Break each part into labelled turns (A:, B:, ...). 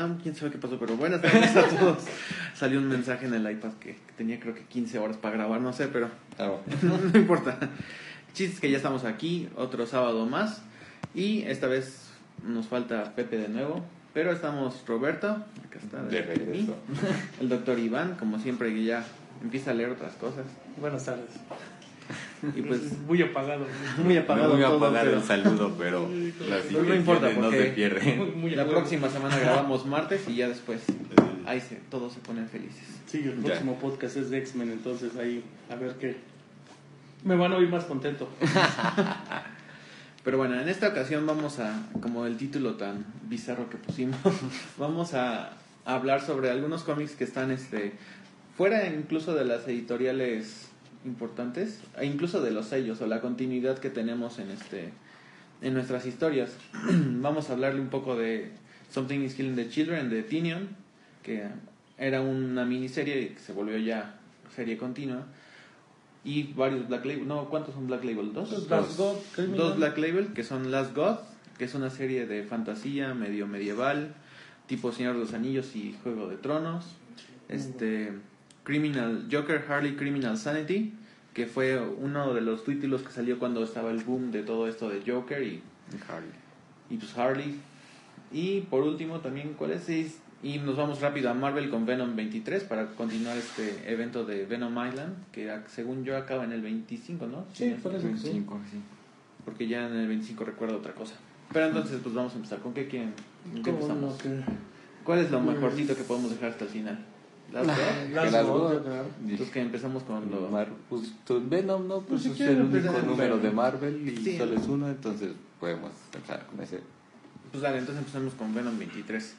A: Ah, quién sabe qué pasó, pero buenas tardes a todos. Salió un mensaje en el iPad que, que tenía creo que 15 horas para grabar, no sé, pero
B: Ah,
A: no importa. Chiste es que ya estamos aquí, otro sábado más. Y esta vez nos falta Pepe de nuevo. Pero estamos Roberto, acá está,
B: de
A: de mí,
B: regreso.
A: el doctor Iván, como siempre que ya empieza a leer otras cosas.
C: Buenas tardes.
A: Y pues
C: Muy apagado.
A: muy apagado
B: Muy
A: todo,
B: apagado
A: pero
B: el saludo, pero las
A: Pero no importa,
B: no
A: porque-
B: se pierden.
C: Muy, muy
A: la
C: apagado.
A: próxima semana grabamos martes y ya después ahí se, todos se ponen felices.
C: Sí, el
B: Ya.
C: próximo podcast es de X-Men, entonces ahí a ver qué. Me van a oír más contento.
A: Pero bueno, en esta ocasión vamos a, como el título tan bizarro que pusimos, vamos a, a hablar sobre algunos cómics que están este fuera incluso de las editoriales importantes, e incluso de los sellos o la continuidad que tenemos en este en nuestras historias. vamos a hablarle un poco de Something is Killing the Children de Tinion, que era una miniserie y que se volvió ya serie continua. Y varios Black Label, no, ¿cuántos son Black Label? ¿Dos?
C: Last God, Criminal.
A: Dos Black Label, que son Last God, que es una serie de fantasía medio medieval, tipo Señor de los Anillos y Juego de Tronos. Este Criminal Joker Harley Criminal Sanity, que fue uno de los títulos que salió cuando estaba el boom de todo esto de Joker y, y pues Harley. Y por último también, ¿cuál es? Y nos vamos rápido a Marvel con Venom 23 para continuar este evento de Venom Island, que según yo acaba en el 25, ¿no?
C: Sí, que sí.
B: 25, sí.
A: porque ya en el 25 recuerdo otra cosa. Pero entonces, pues vamos a empezar. ¿Con qué quieren? ¿Con qué
C: ¿Cómo
A: empezamos?
C: no? Que-
A: ¿Cuál es lo mejorcito que podemos dejar hasta el final? ¿Las dos?
C: Claro.
A: Entonces que empezamos con lo...
B: Mar- pues, Venom, ¿no? Pues,
C: Pues,
B: es el único número de Marvel y
A: Sí.
B: solo es uno, entonces podemos empezar con ese.
A: Pues dale, entonces empezamos con Venom 23.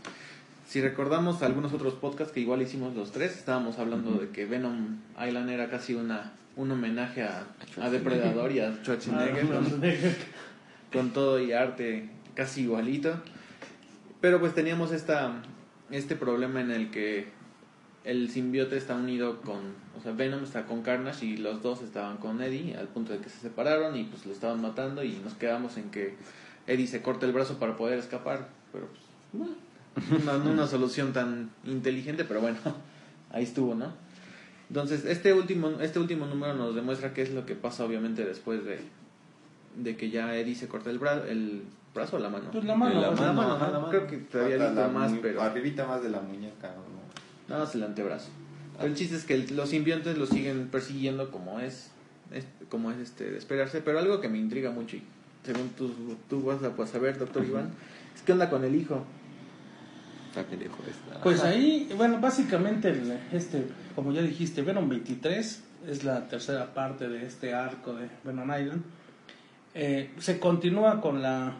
A: Si recordamos algunos otros podcasts que igual hicimos los tres, estábamos hablando de que Venom Island era casi una un homenaje a, a Depredador y a Schwarzenegger.
C: Ah, Schwarzenegger.
A: con todo y arte casi igualito. Pero pues teníamos esta, este problema en el que el simbiote está unido con, o sea, Venom está con Carnage y los dos estaban con Eddie al punto de que se separaron y pues lo estaban matando y nos quedamos en que Eddie se corta el brazo para poder escapar. Pero pues, no, no una solución tan inteligente, pero bueno, ahí estuvo, ¿no? Entonces, este último, este último número nos demuestra qué es lo que pasa obviamente después de, de que ya Eddie se corta el, bra el brazo o la mano.
C: Pues la mano,
B: la
C: pues,
A: la mano. Creo que todavía más, pero-
B: Arribita más de la muñeca. ¿no?
A: Nada más el antebrazo. Pero el chiste es que el- los simbiontes lo siguen persiguiendo como es, es- como es este de esperarse, pero algo que me intriga mucho y según tú, tú vas a pues, saber, doctor Iván, es qué onda con el hijo.
B: Está pendejo esta.
C: Pues ahí, bueno, básicamente, el- este, como ya dijiste, Venom 23 es la tercera parte de este arco de Venom Island. Eh, se continúa con la...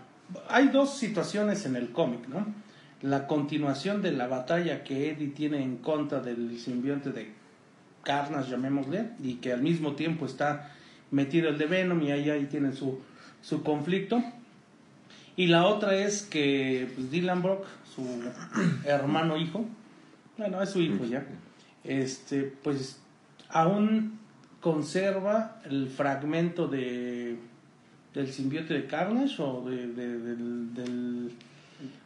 C: Hay dos situaciones en el cómic, ¿no? La continuación de la batalla que Eddie tiene en contra del simbionte de Carnage, llamémosle, y que al mismo tiempo está metido el de Venom y ahí, ahí tienen su, su conflicto. Y la otra es que pues, Dylan Brock, su hermano hijo, bueno, es su hijo ya, este, pues aún conserva el fragmento de del simbiote de Carnage o de, de- del, del,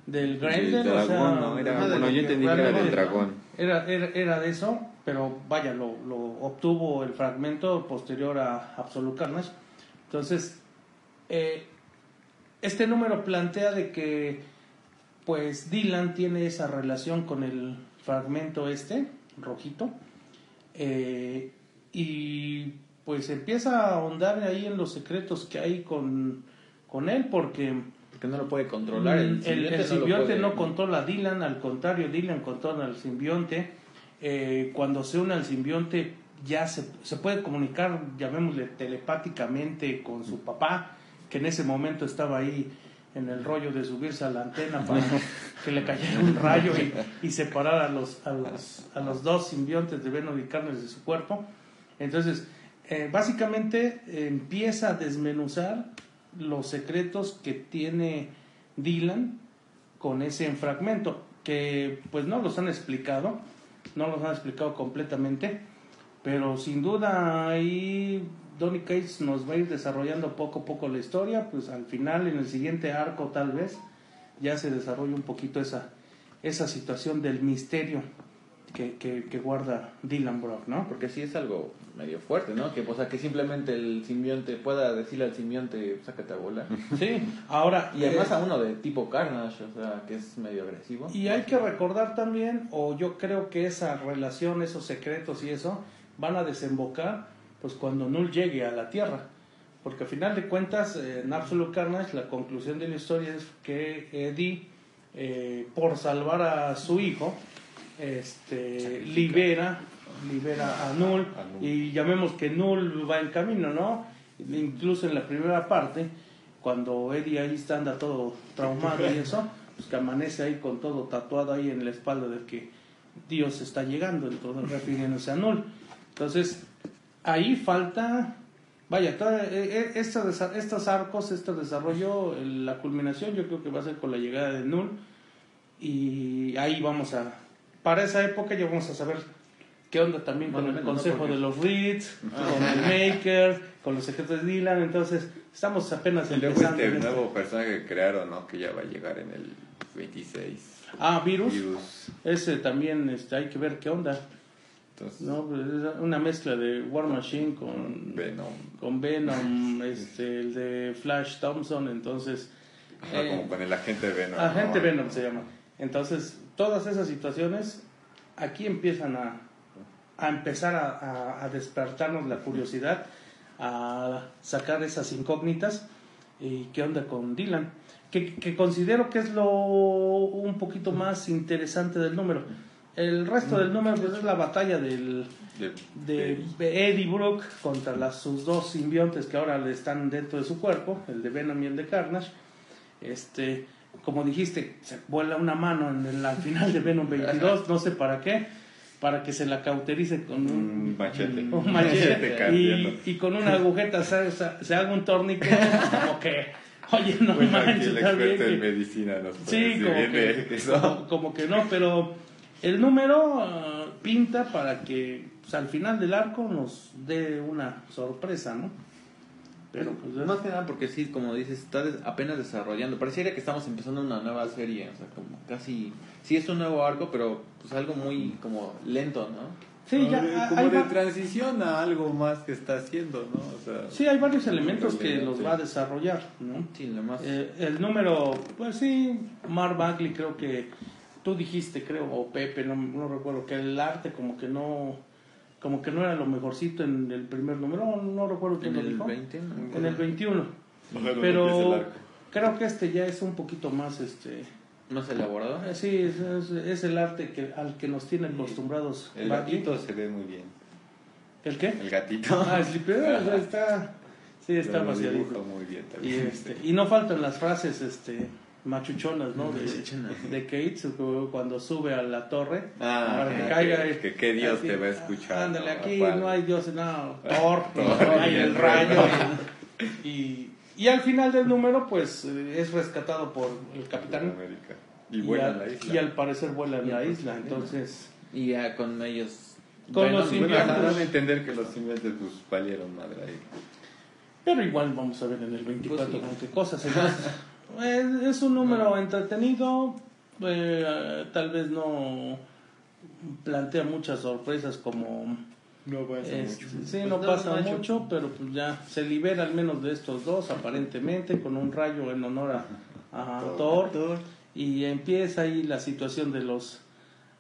C: del Grendel,
B: Del
C: o sea,
B: ¿no? Era,
A: de
B: bueno, yo entendí que era del dragón.
C: era, era, era de eso, pero vaya, lo, lo obtuvo el fragmento posterior a Absolute Carnage. Entonces, eh, este número plantea de que pues Dylan tiene esa relación con el fragmento este, rojito, eh, y pues empieza a ahondar ahí en los secretos que hay con, con él, porque
A: Porque no lo puede controlar.
C: Mm, el, el simbionte no,
A: puede-
C: controla a Dylan, al contrario, Dylan controla al simbionte. Eh, cuando se une al simbionte ya se, se puede comunicar, llamémosle telepáticamente con su papá, que en ese momento estaba ahí en el rollo de subirse a la antena para que le cayera un rayo y, y separar a los, a, los, a los dos simbiontes de Venom y Carnes de su cuerpo. Entonces, eh, básicamente eh, empieza a desmenuzar los secretos que tiene Dylan con ese fragmento, que pues no los han explicado, no los han explicado completamente, pero sin duda ahí Donny Cates nos va a ir desarrollando poco a poco la historia, pues al final en el siguiente arco tal vez ya se desarrolla un poquito esa, esa situación del misterio que, que, que guarda Dylan Brock, ¿no?
A: Porque sí es algo medio fuerte, ¿no? Que, o sea, que simplemente el simbionte pueda decirle al simbionte, sácate a bola.
C: Sí, ahora...
A: Y además
C: eh,
A: a uno de tipo Carnage, o sea, que es medio agresivo.
C: Y hay que recordar también, o yo creo que esa relación, esos secretos y eso, van a desembocar pues cuando Null llegue a la Tierra. Porque al final de cuentas, eh, en Absolute Carnage, la conclusión de la historia es que Eddie, eh, por salvar a su hijo, este, libera, libera a Null,
B: A Null.
C: y llamemos que Null va en camino, ¿no? Incluso en la primera parte, cuando Eddie ahí está, anda todo traumado y eso, pues que amanece ahí con todo tatuado ahí en la espalda de que Dios está llegando, entonces refiriéndose a Null. Entonces, ahí falta, vaya, toda- eh, esta desa- estos arcos, este desarrollo, la culminación yo creo que va a ser con la llegada de Null y ahí vamos a, para esa época ya vamos a saber qué onda también
A: Más
C: con el consejo
A: Porque-
C: de los Reeds, con el Maker, con los secretos de Dylan, entonces estamos apenas
B: Y luego
C: empezando.
B: este
C: en esto.
B: nuevo personaje que crearon, ¿no? Que ya va a llegar en el 26.
C: Ah, Virus,
B: Virus.
C: ese también este, hay que ver qué onda.
B: Entonces,
C: ¿no? Pues es una mezcla de War Machine con
B: Venom.
C: con Venom, este, el de Flash Thompson, entonces...
B: Ajá,
C: eh,
B: como con el agente Venom.
C: Agente
B: ¿no?
C: Venom se llama. Entonces, todas esas situaciones aquí empiezan a, a empezar a, a- a despertarnos la curiosidad, a sacar esas incógnitas. ¿Y qué onda con Dylan? Que, que considero que es lo un poquito más interesante del número. El resto del número pues, es la batalla del,
B: De,
C: de Eddie Brooke contra las, sus dos simbiontes que ahora le están dentro de su cuerpo, el de Venom y el de Carnage. Este, como dijiste, se vuela una mano en el, al final de Venom 22, no sé para qué, para que se la cauterice con un,
B: machete.
C: un machete y, y con una agujeta se, se- haga un torniquete, como que, oye, no
B: Bueno,
C: manches,
B: el experto en
C: que-
B: medicina nos puede
C: Sí,
B: decir
C: como que,
B: eso.
C: como, como que no, pero el número ah, pinta para que pues, al final del arco nos dé una sorpresa, ¿no? Pero pues es-
A: Más que nada porque sí, como dices, está des- apenas desarrollando. Pareciera que estamos empezando una nueva serie, o sea, como casi... Sí es un nuevo arco, pero pues algo muy como lento, ¿no?
C: sí, ya,
B: Como de- como
C: hay
B: de transición a algo más que está haciendo, ¿no? O sea,
C: sí, hay varios elementos que los va a desarrollar, ¿no?
A: Sí, lo más...
C: Eh, el número, pues sí, Mark Bagley creo que tú dijiste, creo, o Pepe, no, no recuerdo, que el arte como que no como que no era lo mejorcito en el primer número, no, no recuerdo quién
A: en
C: lo
A: el
C: dijo.
A: 20, ¿no?
C: En el 21.
B: Ojalá no empiece el
C: Pero creo que este ya es un poquito más, este,
A: Más elaborado.
C: eh, sí, es, es- es el arte que al que nos tienen acostumbrados.
B: El gatito se ve muy bien.
C: ¿El qué?
B: El gatito.
C: Ah, el Sleeper, o sea, está, sí, está vaciadito.
B: dibuja muy bien
C: Y, este, y no faltan las frases, este, machuchonas, ¿no? De, de Kate cuando sube a la torre
B: Ah,
C: para que
B: que-
C: caiga.
B: que-
C: y-
B: que qué Dios
C: así,
B: te va a escuchar,
C: Ándale, aquí
B: ¿Cuál?
C: no hay Dios, no, Thor,
B: Thor
C: no hay
B: y
C: el
B: el
C: rayo.
B: rayo.
C: Y, y, y al final del número, pues eh, es rescatado por el capitán.
B: América. Y
C: Y,
B: vuela
C: al,
B: la isla.
C: y al parecer vuela en
A: Y
C: la
A: al-
C: isla, entonces.
A: Y ya con ellos...
C: Con los
B: Bueno,
C: simbiontes.
B: dan a entender que los simbiontes pues valieron madre ahí.
C: Pero igual vamos a ver en el 24
A: Pues sí.
C: con qué cosas. Entonces, es, es un número entretenido, eh, tal vez no plantea muchas sorpresas como...
B: No pasa mucho.
C: sí,
A: Pues
C: no pasa mucho, pero pues ya se libera al menos de estos dos, aparentemente, con un rayo en honor a, a
B: Thor.
C: Thor. Y empieza ahí la situación de los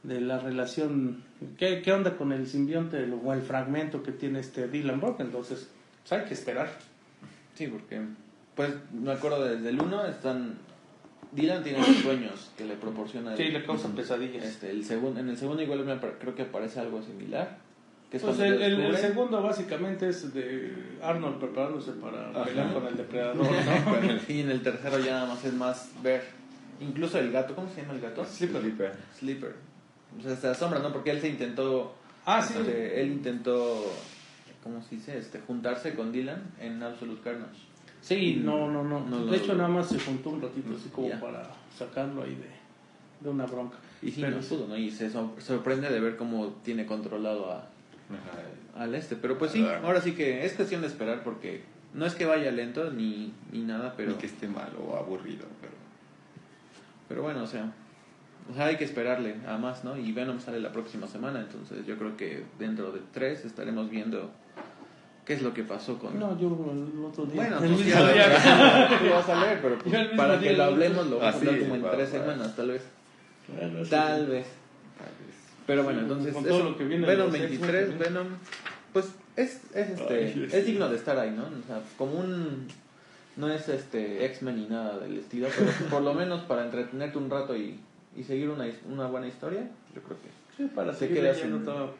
C: de la relación. ¿Qué, qué onda con el simbionte o el fragmento que tiene este Dylan Brock? Entonces, pues hay que esperar.
A: Sí, porque... Pues me acuerdo desde el 1 están... Dylan tiene los sueños que le proporciona...
C: Sí,
A: el-
C: le causa pesadillas.
A: Este, el segundo, en el segundo igual me creo que aparece algo similar. Que es
C: Pues el, el- el
A: descubre-
C: segundo básicamente es de Arnold preparándose para
B: Ajá.
C: pelear con el depredador, ¿no?
A: Y en el tercero ya nada más es más ver. Incluso el gato, ¿cómo se llama el gato?
B: Slipper.
A: Sleeper. O sea, se asombra, ¿no? Porque él se intentó.
C: Ah, sí.
A: este, él intentó. ¿Cómo se dice? Este, juntarse con Dylan en Absolute Carnage.
C: Sí, no, no, no.
A: No,
C: de hecho, nada más se juntó un ratito así como
A: Ya.
C: para sacarlo ahí de, de una bronca.
A: Y sí,
C: Pero
A: no pudo, ¿no? Y se sor- sorprende de ver cómo tiene controlado a,
B: Ajá.
A: al este. Pero pues sí, ahora sí que es cuestión de esperar porque no es que vaya lento ni, ni nada, pero.
B: Ni que esté mal o aburrido, pero...
A: Pero bueno, o sea, o sea, hay que esperarle a más, ¿no? Y Venom sale la próxima semana, entonces yo creo que dentro de tres estaremos viendo qué es lo que pasó con...
C: No, yo el otro día.
A: Bueno,
C: el mismo
A: ya lo, vas a leer, pero pues, para que lo hablemos lo vamos a hablar como en tres semanas, tal vez. Tal vez. Pero bueno,
C: Sí,
A: entonces
C: con todo
A: eso,
C: lo que viene de
A: Venom
C: los
A: 23,
C: X-Men,
A: Venom, pues es, es, este,
B: Ay,
A: es digno de estar ahí, ¿no? O sea, como un... No es este X-Men ni nada del estilo, pero por lo menos para entretenerte un rato y, y seguir una, una buena historia, yo creo que
C: Sí, para
A: Se
C: seguir
A: queda
C: leyendo
A: sin-
C: todo,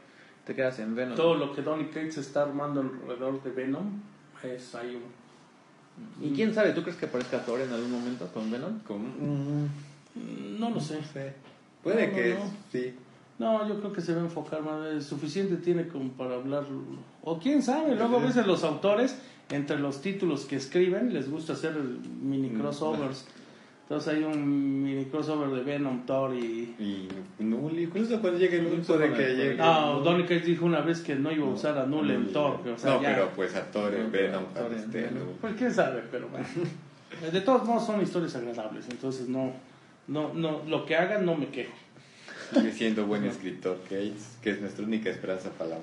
A: te quedas en Venom.
C: todo lo que Donny Cates está armando alrededor de Venom. Es ahí un.
A: ¿Y quién sabe? ¿Tú crees que aparezca Thor en algún momento con Venom?
B: ¿Cómo?
C: Mm, No lo sé.
B: Puede
C: No,
B: que
C: no.
B: sí.
C: No, yo creo que se va a enfocar más. eh, Suficiente tiene como para hablar. O quién sabe, luego a veces los autores, entre los títulos que escriben, les gusta hacer mini
B: Mm,
C: crossovers. Entonces hay un mini crossover de Venom, Thor y.
B: Y Null, incluso cuando llegue Null
A: Incluso
B: puede
A: con
B: que
A: el-
B: llegue.
C: No,
B: Null.
C: Donny Cates dijo una vez que no iba a usar a Null en Thor. que, o sea,
B: no,
C: ya-
B: pero pues a Thor en
A: No,
B: Venom
A: Thor en Venom.
C: Pues quién sabe, pero bueno. De todos modos son historias agradables, entonces no, no, no, lo que hagan no me quejo.
B: Sigue siendo buen escritor Cates, que es nuestra única esperanza para la.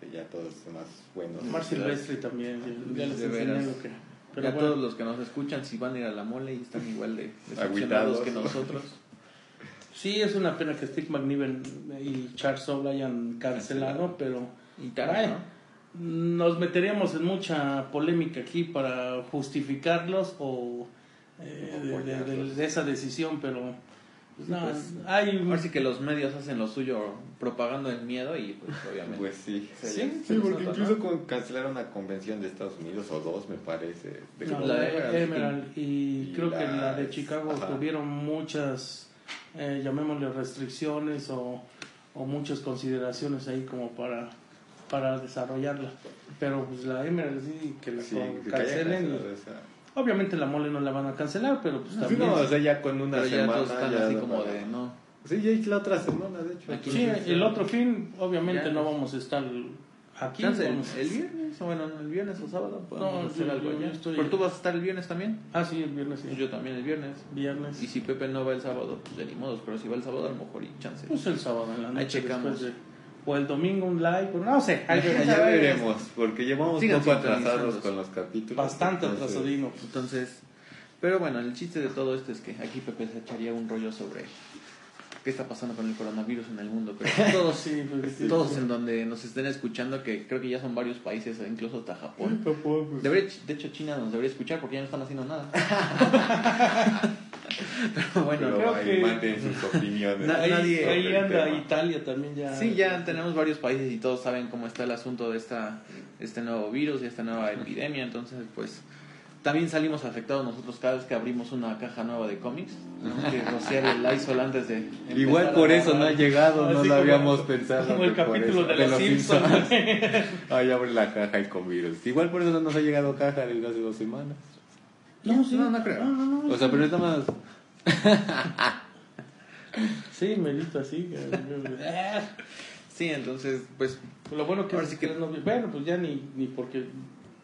B: Que ya todos son más buenos.
C: Mar Silvestre también, ya, ya les
A: De
C: enseñé lo que... Pero
A: ya
C: bueno,
A: todos los que nos escuchan, si van a ir a la mole y están igual de decepcionados que nosotros.
C: sí es una pena que Steve McNiven y Charles Soule hayan cancelado, pero
A: Y tal,
C: Ay,
A: ¿no?
C: nos meteríamos en mucha polémica aquí para justificarlos o eh, de, de- de- de esa decisión, pero pues, no,
A: Pues,
C: hay...
A: Ahora sí que los medios hacen lo suyo propagando el miedo y pues obviamente.
B: Pues sí.
A: se-
C: Sí,
A: se
B: Sí,
A: les
B: porque
A: nota,
B: incluso
A: ¿no?
B: con- cancelaron una convención de Estados Unidos o dos, me parece. de
C: No,
A: la de Emerald,
C: y,
B: y
C: creo que la de
B: las-
C: Chicago
B: ajá.
C: tuvieron muchas, eh, llamémosle restricciones o, o muchas consideraciones ahí como para, para desarrollarla. Pero pues la Emerald sí, que la
B: Sí,
C: con-
B: que
C: obviamente la mole no la van a cancelar, pero pues
B: Sí,
C: también...
B: no, o sea, ya con una
A: Pero ya
B: semana.
A: todos están
B: ya
A: así como
B: para-
A: de no.
B: Sí, ya es la otra semana, de hecho.
A: Aquí
C: sí,
A: sí,
C: el otro fin, obviamente
A: Ya.
C: no vamos a estar aquí.
A: Chance,
C: vamos-
A: el viernes, o bueno, el viernes o sábado podemos
C: No,
A: hacer
C: yo-
A: algo
C: yo
A: ya.
C: estoy-
A: Pero tú vas a estar el viernes también.
C: Ah, sí, el viernes sí.
A: Yo también el viernes.
C: Viernes.
A: Y si Pepe no va el sábado, pues de ni modos, pero si va el sábado a lo mejor y chance.
C: Pues el sábado en la noche.
A: Ahí checamos.
C: después de- o el domingo un live, o no sé.
B: Ya,
C: veremos.
B: ya veremos, porque llevamos un poco atrasados con los capítulos.
C: Bastante atrasadino.
A: Entonces, pero bueno, el chiste de todo esto es que aquí Pepe se echaría un rollo sobre qué está pasando con el coronavirus en el mundo. Pero todos,
C: Sí, pues, sí.
A: todos en donde nos estén escuchando, que creo que ya son varios países, incluso hasta Japón. Debería, de hecho, China nos debería escuchar porque ya no están haciendo nada. pero bueno,
B: Pero
C: creo
B: ahí
C: que-
B: manden sus opiniones.
A: Na- nadie-
C: ahí anda. Italia también ya.
A: Sí, ya tenemos varios países y todos saben cómo está el asunto de esta, este nuevo virus y esta nueva epidemia. Entonces, pues, también salimos afectados nosotros cada vez que abrimos una caja nueva de cómics. ¿no? Que rociar el Lysol antes de.
B: Igual por eso
A: grabar.
B: no ha llegado, no
C: Así
B: lo
C: como-
B: habíamos pensado.
C: Como el capítulo
B: eso-
C: de los Simpsons.
B: Ahí abre la caja y con virus. Igual por eso no nos ha llegado caja desde hace dos semanas.
C: No, sí.
A: No, no creo.
C: No, no, no.
B: O sea, pero está más.
C: Sí, Melito así. eh,
A: Sí, entonces, pues,
C: Lo bueno que
A: Ahora sí que-
C: Bueno, pues ya ni, ni porque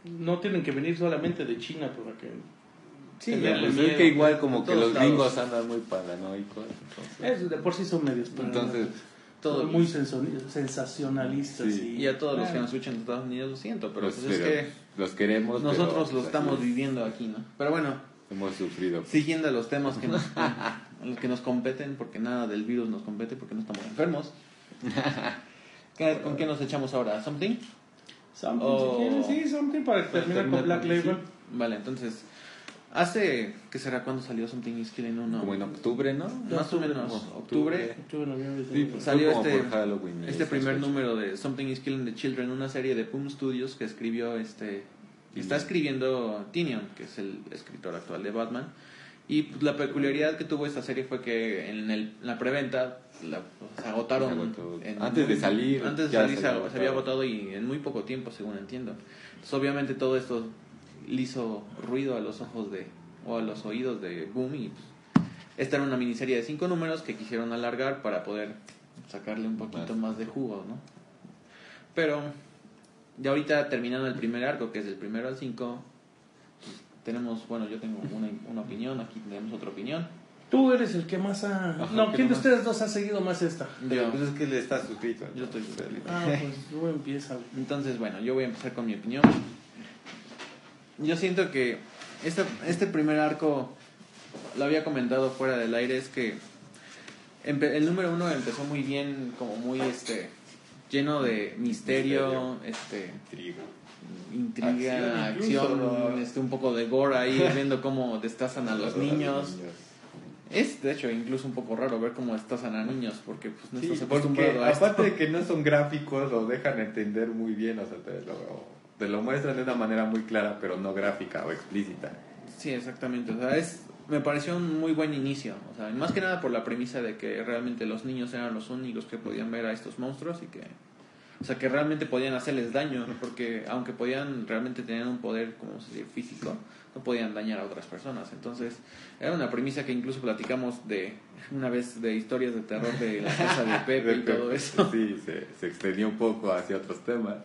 C: no tienen que venir solamente de China para que...
A: sí,
B: Pues es que igual como que los
A: lados.
B: gringos andan muy paranoicos. Entonces,
C: Es, de por sí son medios
B: entonces
A: todos-
C: muy sensacionalistas.
B: Sí.
C: Y,
A: Y a todos los que nos escuchan en Estados Unidos lo siento, pero
B: los,
A: pues es
B: pero
A: que
B: los queremos. pero,
A: nosotros lo
B: pues,
A: estamos
B: así
A: viviendo aquí, ¿no? Pero bueno,
B: Hemos sufrido.
A: siguiendo los temas que nos, los que nos competen, porque nada del virus nos compete, porque no estamos enfermos. ¿Qué- ¿Con qué nos echamos ahora? ¿Something?
C: Something,
A: O-
C: si quieres, sí, something para terminar con Black Label.
A: sí. Vale, entonces, hace, ¿qué será cuando salió Something is Killing uno?
B: Como en octubre, ¿no?
A: Más o menos, octubre.
C: Octubre,
B: Sí, pues,
A: Salió este- Este primer
B: fechas.
A: número de Something is Killing the Children, una serie de Boom Studios que escribió este. está escribiendo Tinion, que es el escritor actual de Batman. Y pues, la peculiaridad que tuvo esta serie fue que en, el, en la preventa la, se agotaron.
B: Se
A: en
B: Antes de salir,
A: Antes de salir
B: se
A: se,
B: había agotado.
A: y en muy poco tiempo, según entiendo. Entonces, obviamente, todo esto le hizo ruido a los ojos de. o a los oídos de Boom. Y pues, esta era una miniserie de cinco números que quisieron alargar para poder sacarle un poquito más de jugo, ¿no? Pero ya ahorita terminando el primer arco, que es del primero al 5, tenemos, bueno, yo tengo una, una opinión, aquí tenemos otra opinión.
C: Tú eres el que más ha...
B: Ajá,
C: no,
B: que
C: ¿quién de ustedes dos ha seguido más esta?
A: Yo.
B: Pues es que le está suscrito.
A: Yo estoy suscrito.
C: Ah, pues tú empieza.
A: Entonces, bueno, yo voy a empezar con mi opinión. Yo siento que este, este primer arco, lo había comentado fuera del aire, es que empe- el número uno empezó muy bien, como muy este lleno de misterio,
B: Misterio.
A: este
B: Trigo.
A: Intriga,
B: Acción incluso,
A: acción,
B: ¿no?
A: este un poco de gore ahí, viendo cómo destazan a los niños. Es de hecho incluso un poco raro ver cómo destazan a niños, porque pues no
B: Sí,
A: estás
B: porque
A: acostumbrado a esto.
B: aparte de que no son gráficos, lo dejan entender muy bien, o sea, te lo, te lo muestran de una manera muy clara, pero no gráfica o explícita.
A: Sí, exactamente. O sea, es, me pareció un muy buen inicio. O sea, más que nada por la premisa de que realmente los niños eran los únicos que podían ver a estos monstruos y que, o sea, que realmente podían hacerles daño, porque aunque podían realmente tener un poder, como se dice, físico, no podían dañar a otras personas. Entonces, era una premisa que incluso platicamos de una vez de historias de terror de la casa de Pepe y todo eso.
B: Sí, se, se extendió un poco hacia otros temas.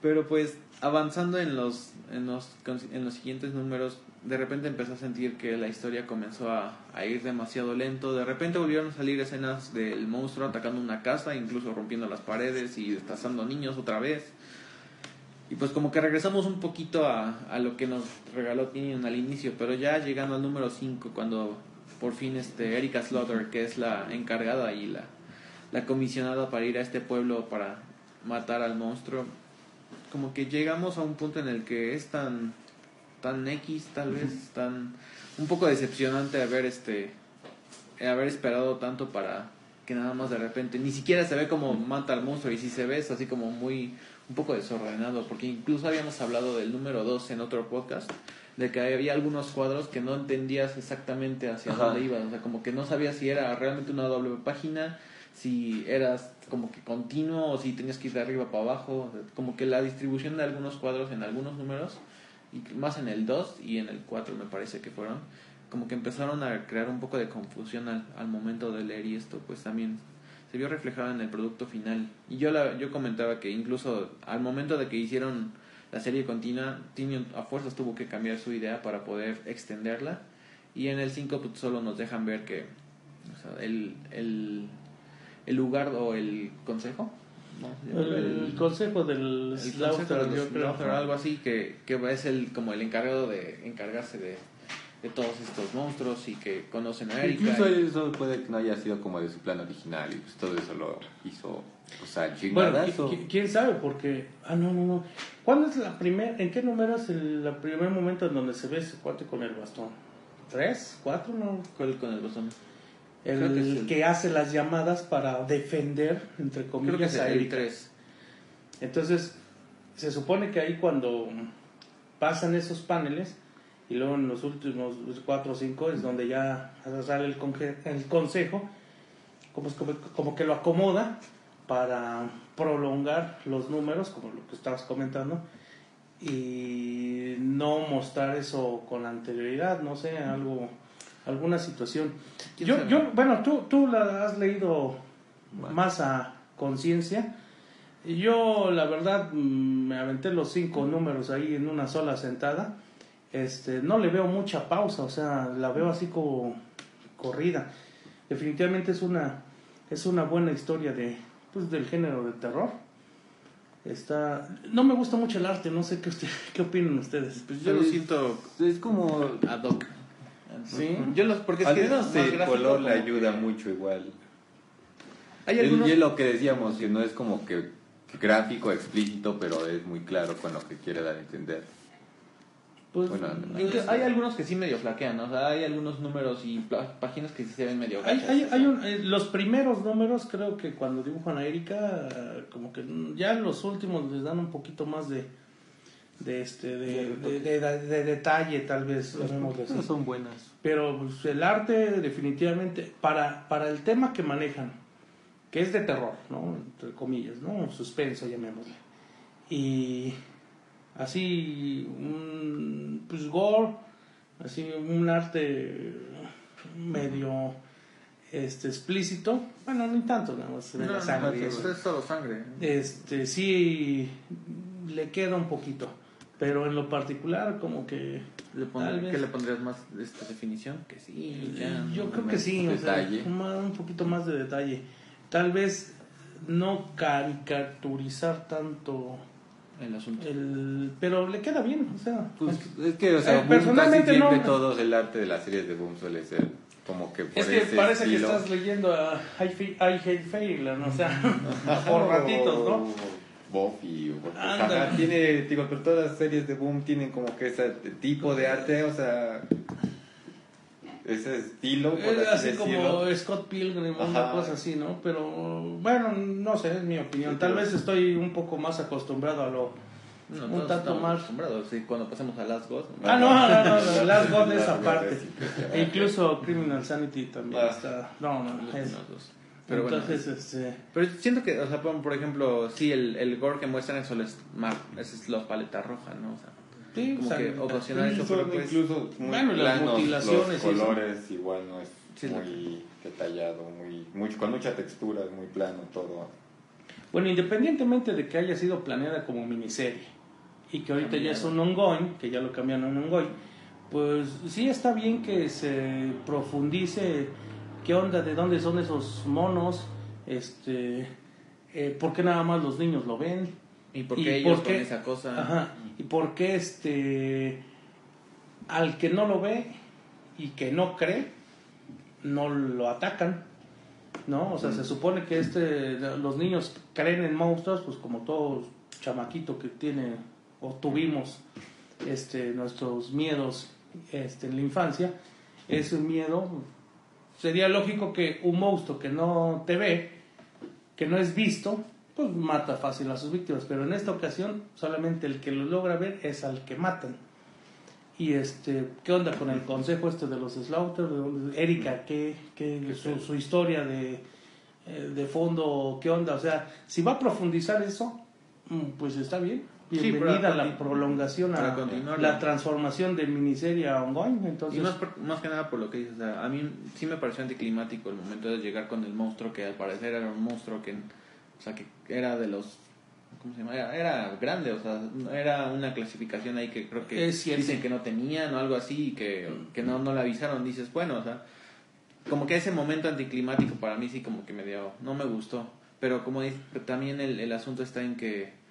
A: Pero pues avanzando en los, en los, en los siguientes números, de repente empecé a sentir que la historia comenzó a, a ir demasiado lento. De repente volvieron a salir escenas del monstruo atacando una casa, incluso rompiendo las paredes y destazando niños otra vez. Y pues como que regresamos un poquito a, a lo que nos regaló Tinian al inicio, pero ya llegando al número 5, cuando por fin este Erika Slaughter, que es la encargada y la, la comisionada para ir a este pueblo para matar al monstruo, como que llegamos a un punto en el que es tan tan X tal vez tan un poco decepcionante haber este haber esperado tanto para que nada más de repente ni siquiera se ve como mata al monstruo y si se ve es así como muy un poco desordenado porque incluso habíamos hablado del número 2 en otro podcast de que había algunos cuadros que no entendías exactamente hacia
B: Ajá.
A: dónde iban o sea como que no sabías si era realmente una doble página si eras como que continuo o si tenías que ir de arriba para abajo como que la distribución de algunos cuadros en algunos números y más en el 2 y en el 4 me parece que fueron como que empezaron a crear un poco de confusión al, al momento de leer y esto pues también se vio reflejado en el producto final. Y yo la, yo comentaba que incluso al momento de que hicieron la serie continua Tinion a fuerzas tuvo que cambiar su idea para poder extenderla y en el 5 pues, solo nos dejan ver que el, el, el lugar o el consejo ¿no?
C: El, consejo del
A: el
C: Slaughter,
A: consejo de los
C: yo creo.
A: Slaughter, algo así que, que es el como el encargado de encargarse de, de todos estos monstruos y que conocen a Erika
B: Incluso
A: y-
B: eso puede que no haya sido como de su plan original y pues todo eso lo hizo, o sea,
C: Bueno,
B: chingadazo.
C: quién sabe, porque. Ah, no, no, no. ¿Cuándo es la primera. ¿En qué número es el la primer momento en donde se ve ese cuate con el bastón? ¿Tres? ¿Cuatro? No.
A: ¿Cuál con el botón?
C: El
A: Creo que
C: hace las llamadas para defender, entre
A: Creo que
C: comillas,
A: es
C: a
A: el
C: Erika.
A: 3
C: Entonces, se supone que ahí cuando pasan esos paneles, y luego en los últimos cuatro o cinco es donde ya sale el, conge- el consejo, como, como, como que lo acomoda para prolongar los números, como lo que estabas comentando, y no mostrar eso con anterioridad, no sé, algo, alguna situación.
A: ¿Quién
C: Yo,
A: sabe?
C: yo, bueno, tú, tú la has leído
B: Bueno.
C: más a conciencia. Yo, la verdad, mm, me aventé los cinco números ahí en una sola sentada. Este, no le veo mucha pausa, o sea, la veo así como corrida. Definitivamente es una, es una buena historia de, pues, del género de terror. Está, no me gusta mucho el arte, no sé qué, usted- qué opinan ustedes.
A: pues yo lo
B: Pues,
A: siento
B: Es como...
A: ad hoc
C: Sí.
A: yo los porque es
B: Al
A: que
B: menos
A: es más
B: el
A: gráfico,
B: color le ayuda
A: que-
B: mucho igual.
A: hay
B: Y
A: algunos
B: es lo que decíamos, que no es como que, gráfico, explícito, pero es muy claro con lo que quiere dar a entender.
C: Pues,
B: Bueno, no,
A: hay algunos que sí medio flaquean, ¿no? o sea, hay algunos números y páginas que sí se ven medio
C: Hay,
A: gachas,
C: hay, hay un- eh, los primeros números, creo que cuando dibujan a Erika, como que ya los últimos les dan un poquito más de de este de, de, de- de detalle, tal vez, así.
B: son buenas.
C: Pero pues, el arte, definitivamente, para, para el tema que manejan, que es de terror, ¿no? Entre comillas, ¿no? Suspenso, llamémosle. Y así, un, pues gore, así un arte medio este explícito, bueno, ni tanto, nada más
A: No,
C: la
A: no,
C: sangre
A: no,
C: eso.
A: es solo sangre
C: Este, sí, le queda un poquito. Pero en lo particular, como que.
A: Le pon-
C: Tal vez.
A: ¿Qué le pondrías más esta definición? Que sí, ya.
C: Yo
A: no,
C: creo
A: no,
C: que sí, o sea, un, poquito más de detalle. Tal vez no caricaturizar tanto
A: El asunto.
C: el. Pero le queda bien, o sea.
B: Pues, es que, o sea,
C: Eh, personalmente
B: casi siempre
C: no.
B: todos el arte de las series de Boom suele ser como que por
C: Es que
B: ese
C: parece
B: estilo.
C: que estás leyendo a I, I Hate Fairyland, o sea, por ratitos, ¿no?
B: Buffy, o- ajá, tiene, digo, pero todas las series de Boom tienen como que ese tipo de arte, o sea, ese estilo, por
C: Es
B: así,
C: así como Scott Pilgrim, una
B: Ajá.
C: cosa así, ¿no? Pero bueno, no sé, es mi opinión. Tal vez estoy un poco más acostumbrado a lo.
A: No,
C: un tanto más.
A: acostumbrados. Sí, cuando pasemos a Last God.
C: Ah, no, no, no, no, Last God es aparte. E incluso Criminal Sanity también
B: Ah.
C: está. No, no, es-
A: Pero bueno,
C: Entonces, este.
A: Pero siento que, o sea, por, por ejemplo, sí, el, el gore que muestran eso es mar, es la paleta roja, ¿no? O sea,
C: Sí,
A: como
C: o sea,
A: que ocasionar eso, pero pues,
B: incluso muy
C: Bueno, y las
B: planos,
C: mutilaciones y
B: los
C: eso.
B: colores igual no es
A: Sí,
B: muy detallado, muy, muy, con mucha textura, es muy plano todo.
C: Bueno, independientemente de que haya sido planeada como miniserie y que ahorita ya es un ongoing, que ya lo cambiaron a un ongoing, pues sí está bien que se profundice qué onda, de dónde son esos monos, este, eh, por qué nada más los niños lo ven,
A: ¿y por
C: ¿Y
A: qué ellos
C: por qué?
A: con esa cosa?
C: Ajá. Y por qué este al que no lo ve y que no cree no lo atacan, ¿no? O sea, se supone que este los niños creen en monstruos, pues como todo chamaquito que tiene o tuvimos este nuestros miedos este en la infancia, es un miedo sería lógico que un monstruo que no te ve, que no es visto, pues mata fácil a sus víctimas, pero en esta ocasión solamente el que lo logra ver es al que matan. Y este, ¿qué onda con el consejo este de los Slaughter? ¿De dónde- Erika, ¿qué, qué su, su historia de, eh, de fondo? ¿Qué onda? O sea, si va a profundizar eso, mm, pues está bien.
A: Sí,
C: Bienvenida
A: para
C: a la prolongación,
A: para
C: a
A: continuar.
C: la transformación de miniserie a ongoing. Entonces,
A: Y más, por- más que nada por lo que dices, o sea, a mí sí me pareció anticlimático el momento de llegar con el monstruo que al parecer era un monstruo que, o sea, que era de los, ¿cómo se llama? Era, era grande, o sea, era una clasificación ahí que creo que
C: Es
A: dicen que no tenían o algo así, y que, que no, no le avisaron, dices, bueno, o sea, como que ese momento anticlimático para mí sí como que me dio, no me gustó, pero como dices, también el, el asunto está en que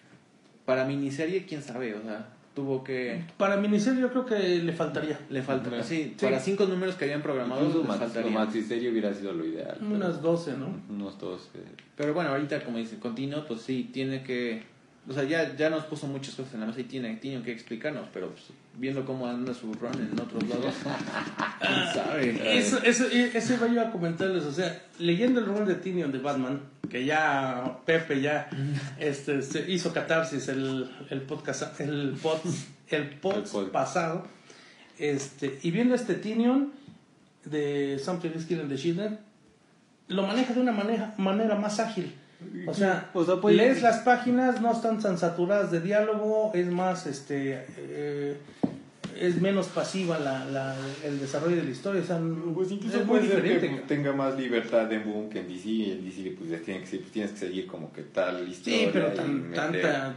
A: para miniserie, quién sabe, o sea, tuvo que...
C: para miniserie yo creo que le faltaría.
A: Le falta,
B: Bueno,
A: sí,
C: sí.
A: para cinco números que habían programado faltaría.
B: Maxi serie hubiera sido lo ideal.
C: Unas 12, ¿no?
B: Unos dos. eh,
A: Pero bueno, ahorita como dicen, continuo, pues sí, tiene que... O sea, ya, ya nos puso muchas cosas en la mesa y tiene, tiene que explicarnos, pero pues, viendo cómo anda su run en otros lados, quién sabe.
C: Eso, eso, eso iba yo a comentarles, o sea, leyendo el run de Tinion de Batman, que ya Pepe ya este, se hizo catarsis el, el podcast, el pod, el pod
B: El pod.
C: pasado, este, y viendo este Tinion de Something is Killing the Children, lo maneja de una manera, manera más ágil. O sea,
B: O sea, pues-
C: lees las páginas, no están tan saturadas de diálogo, es más, este, eh, es menos pasiva la, la- el desarrollo de la historia. O sea,
B: Pues incluso
C: es muy
B: puede ser que
C: diferente.
B: tenga más libertad en Boom que en DC. Y en DC pues, ya tiene que, pues, tienes que seguir como que tal historia.
C: Sí, pero tan, tanta,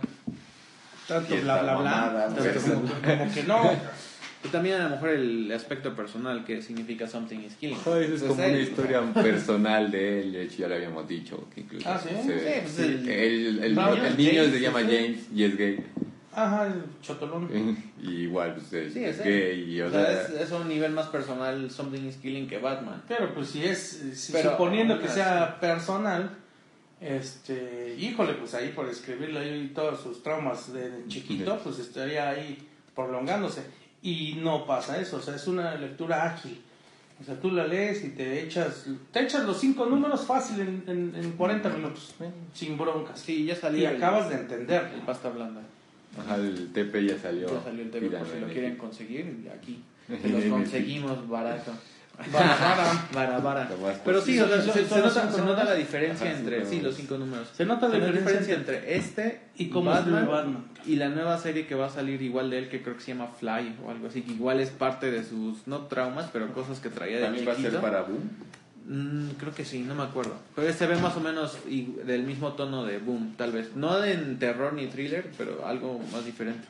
C: tanto bla bla bla.
B: mamada,
C: tanto como, como que no.
A: Y también a lo mejor el aspecto personal que significa something is killing.
B: Ay, es
A: Pues
B: como una historia personal de él, de hecho ya lo habíamos dicho. Que incluso
C: Ah, ¿sí?
B: se-
A: Sí, pues el-
B: el, el, el niño
A: James,
B: se llama
A: sí.
B: James y es gay.
C: Ajá, el chotolón.
B: y igual pues, es,
A: Sí, es,
B: es gay. Y, o
A: O sea,
B: sea,
A: es, es un nivel más personal something is killing que Batman.
C: Pero pues si es, si
A: Pero
C: suponiendo que sea personal, este, híjole, pues ahí por escribirle ahí todos sus traumas de chiquito, pues estaría ahí prolongándose. Y no pasa eso, o sea, es una lectura ágil. O sea, tú la lees y te echas, te echas los cinco números fácil en, en, en 40 minutos, ¿eh? sin broncas.
A: Sí, ya salió
C: y
A: el-
C: acabas de entender.
A: el pasta blanda.
B: ajá, el TP ya salió.
A: Ya salió el TV por si lo
B: en
A: quieren conseguir aquí los conseguimos barato.
C: Vara, vara.
A: Vara, vara.
B: Lo más
A: Pero sí, o sea, se, se nota, se nota la diferencia
B: Ajá,
A: entre sí, los cinco números.
C: Se nota la
A: Se
C: diferencia
A: entre este
C: y cómo
A: Batman,
C: Batman.
A: y la nueva serie que va a salir igual de él que creo que se llama Fly o algo así, que igual es parte de sus no traumas, pero cosas que traía de
B: También va a
A: chiquito.
B: ser para Boom.
A: Mm, creo que sí, no me acuerdo. Pero se ve más o menos y- del mismo tono de Boom, tal vez. No en terror ni thriller, pero algo más diferente.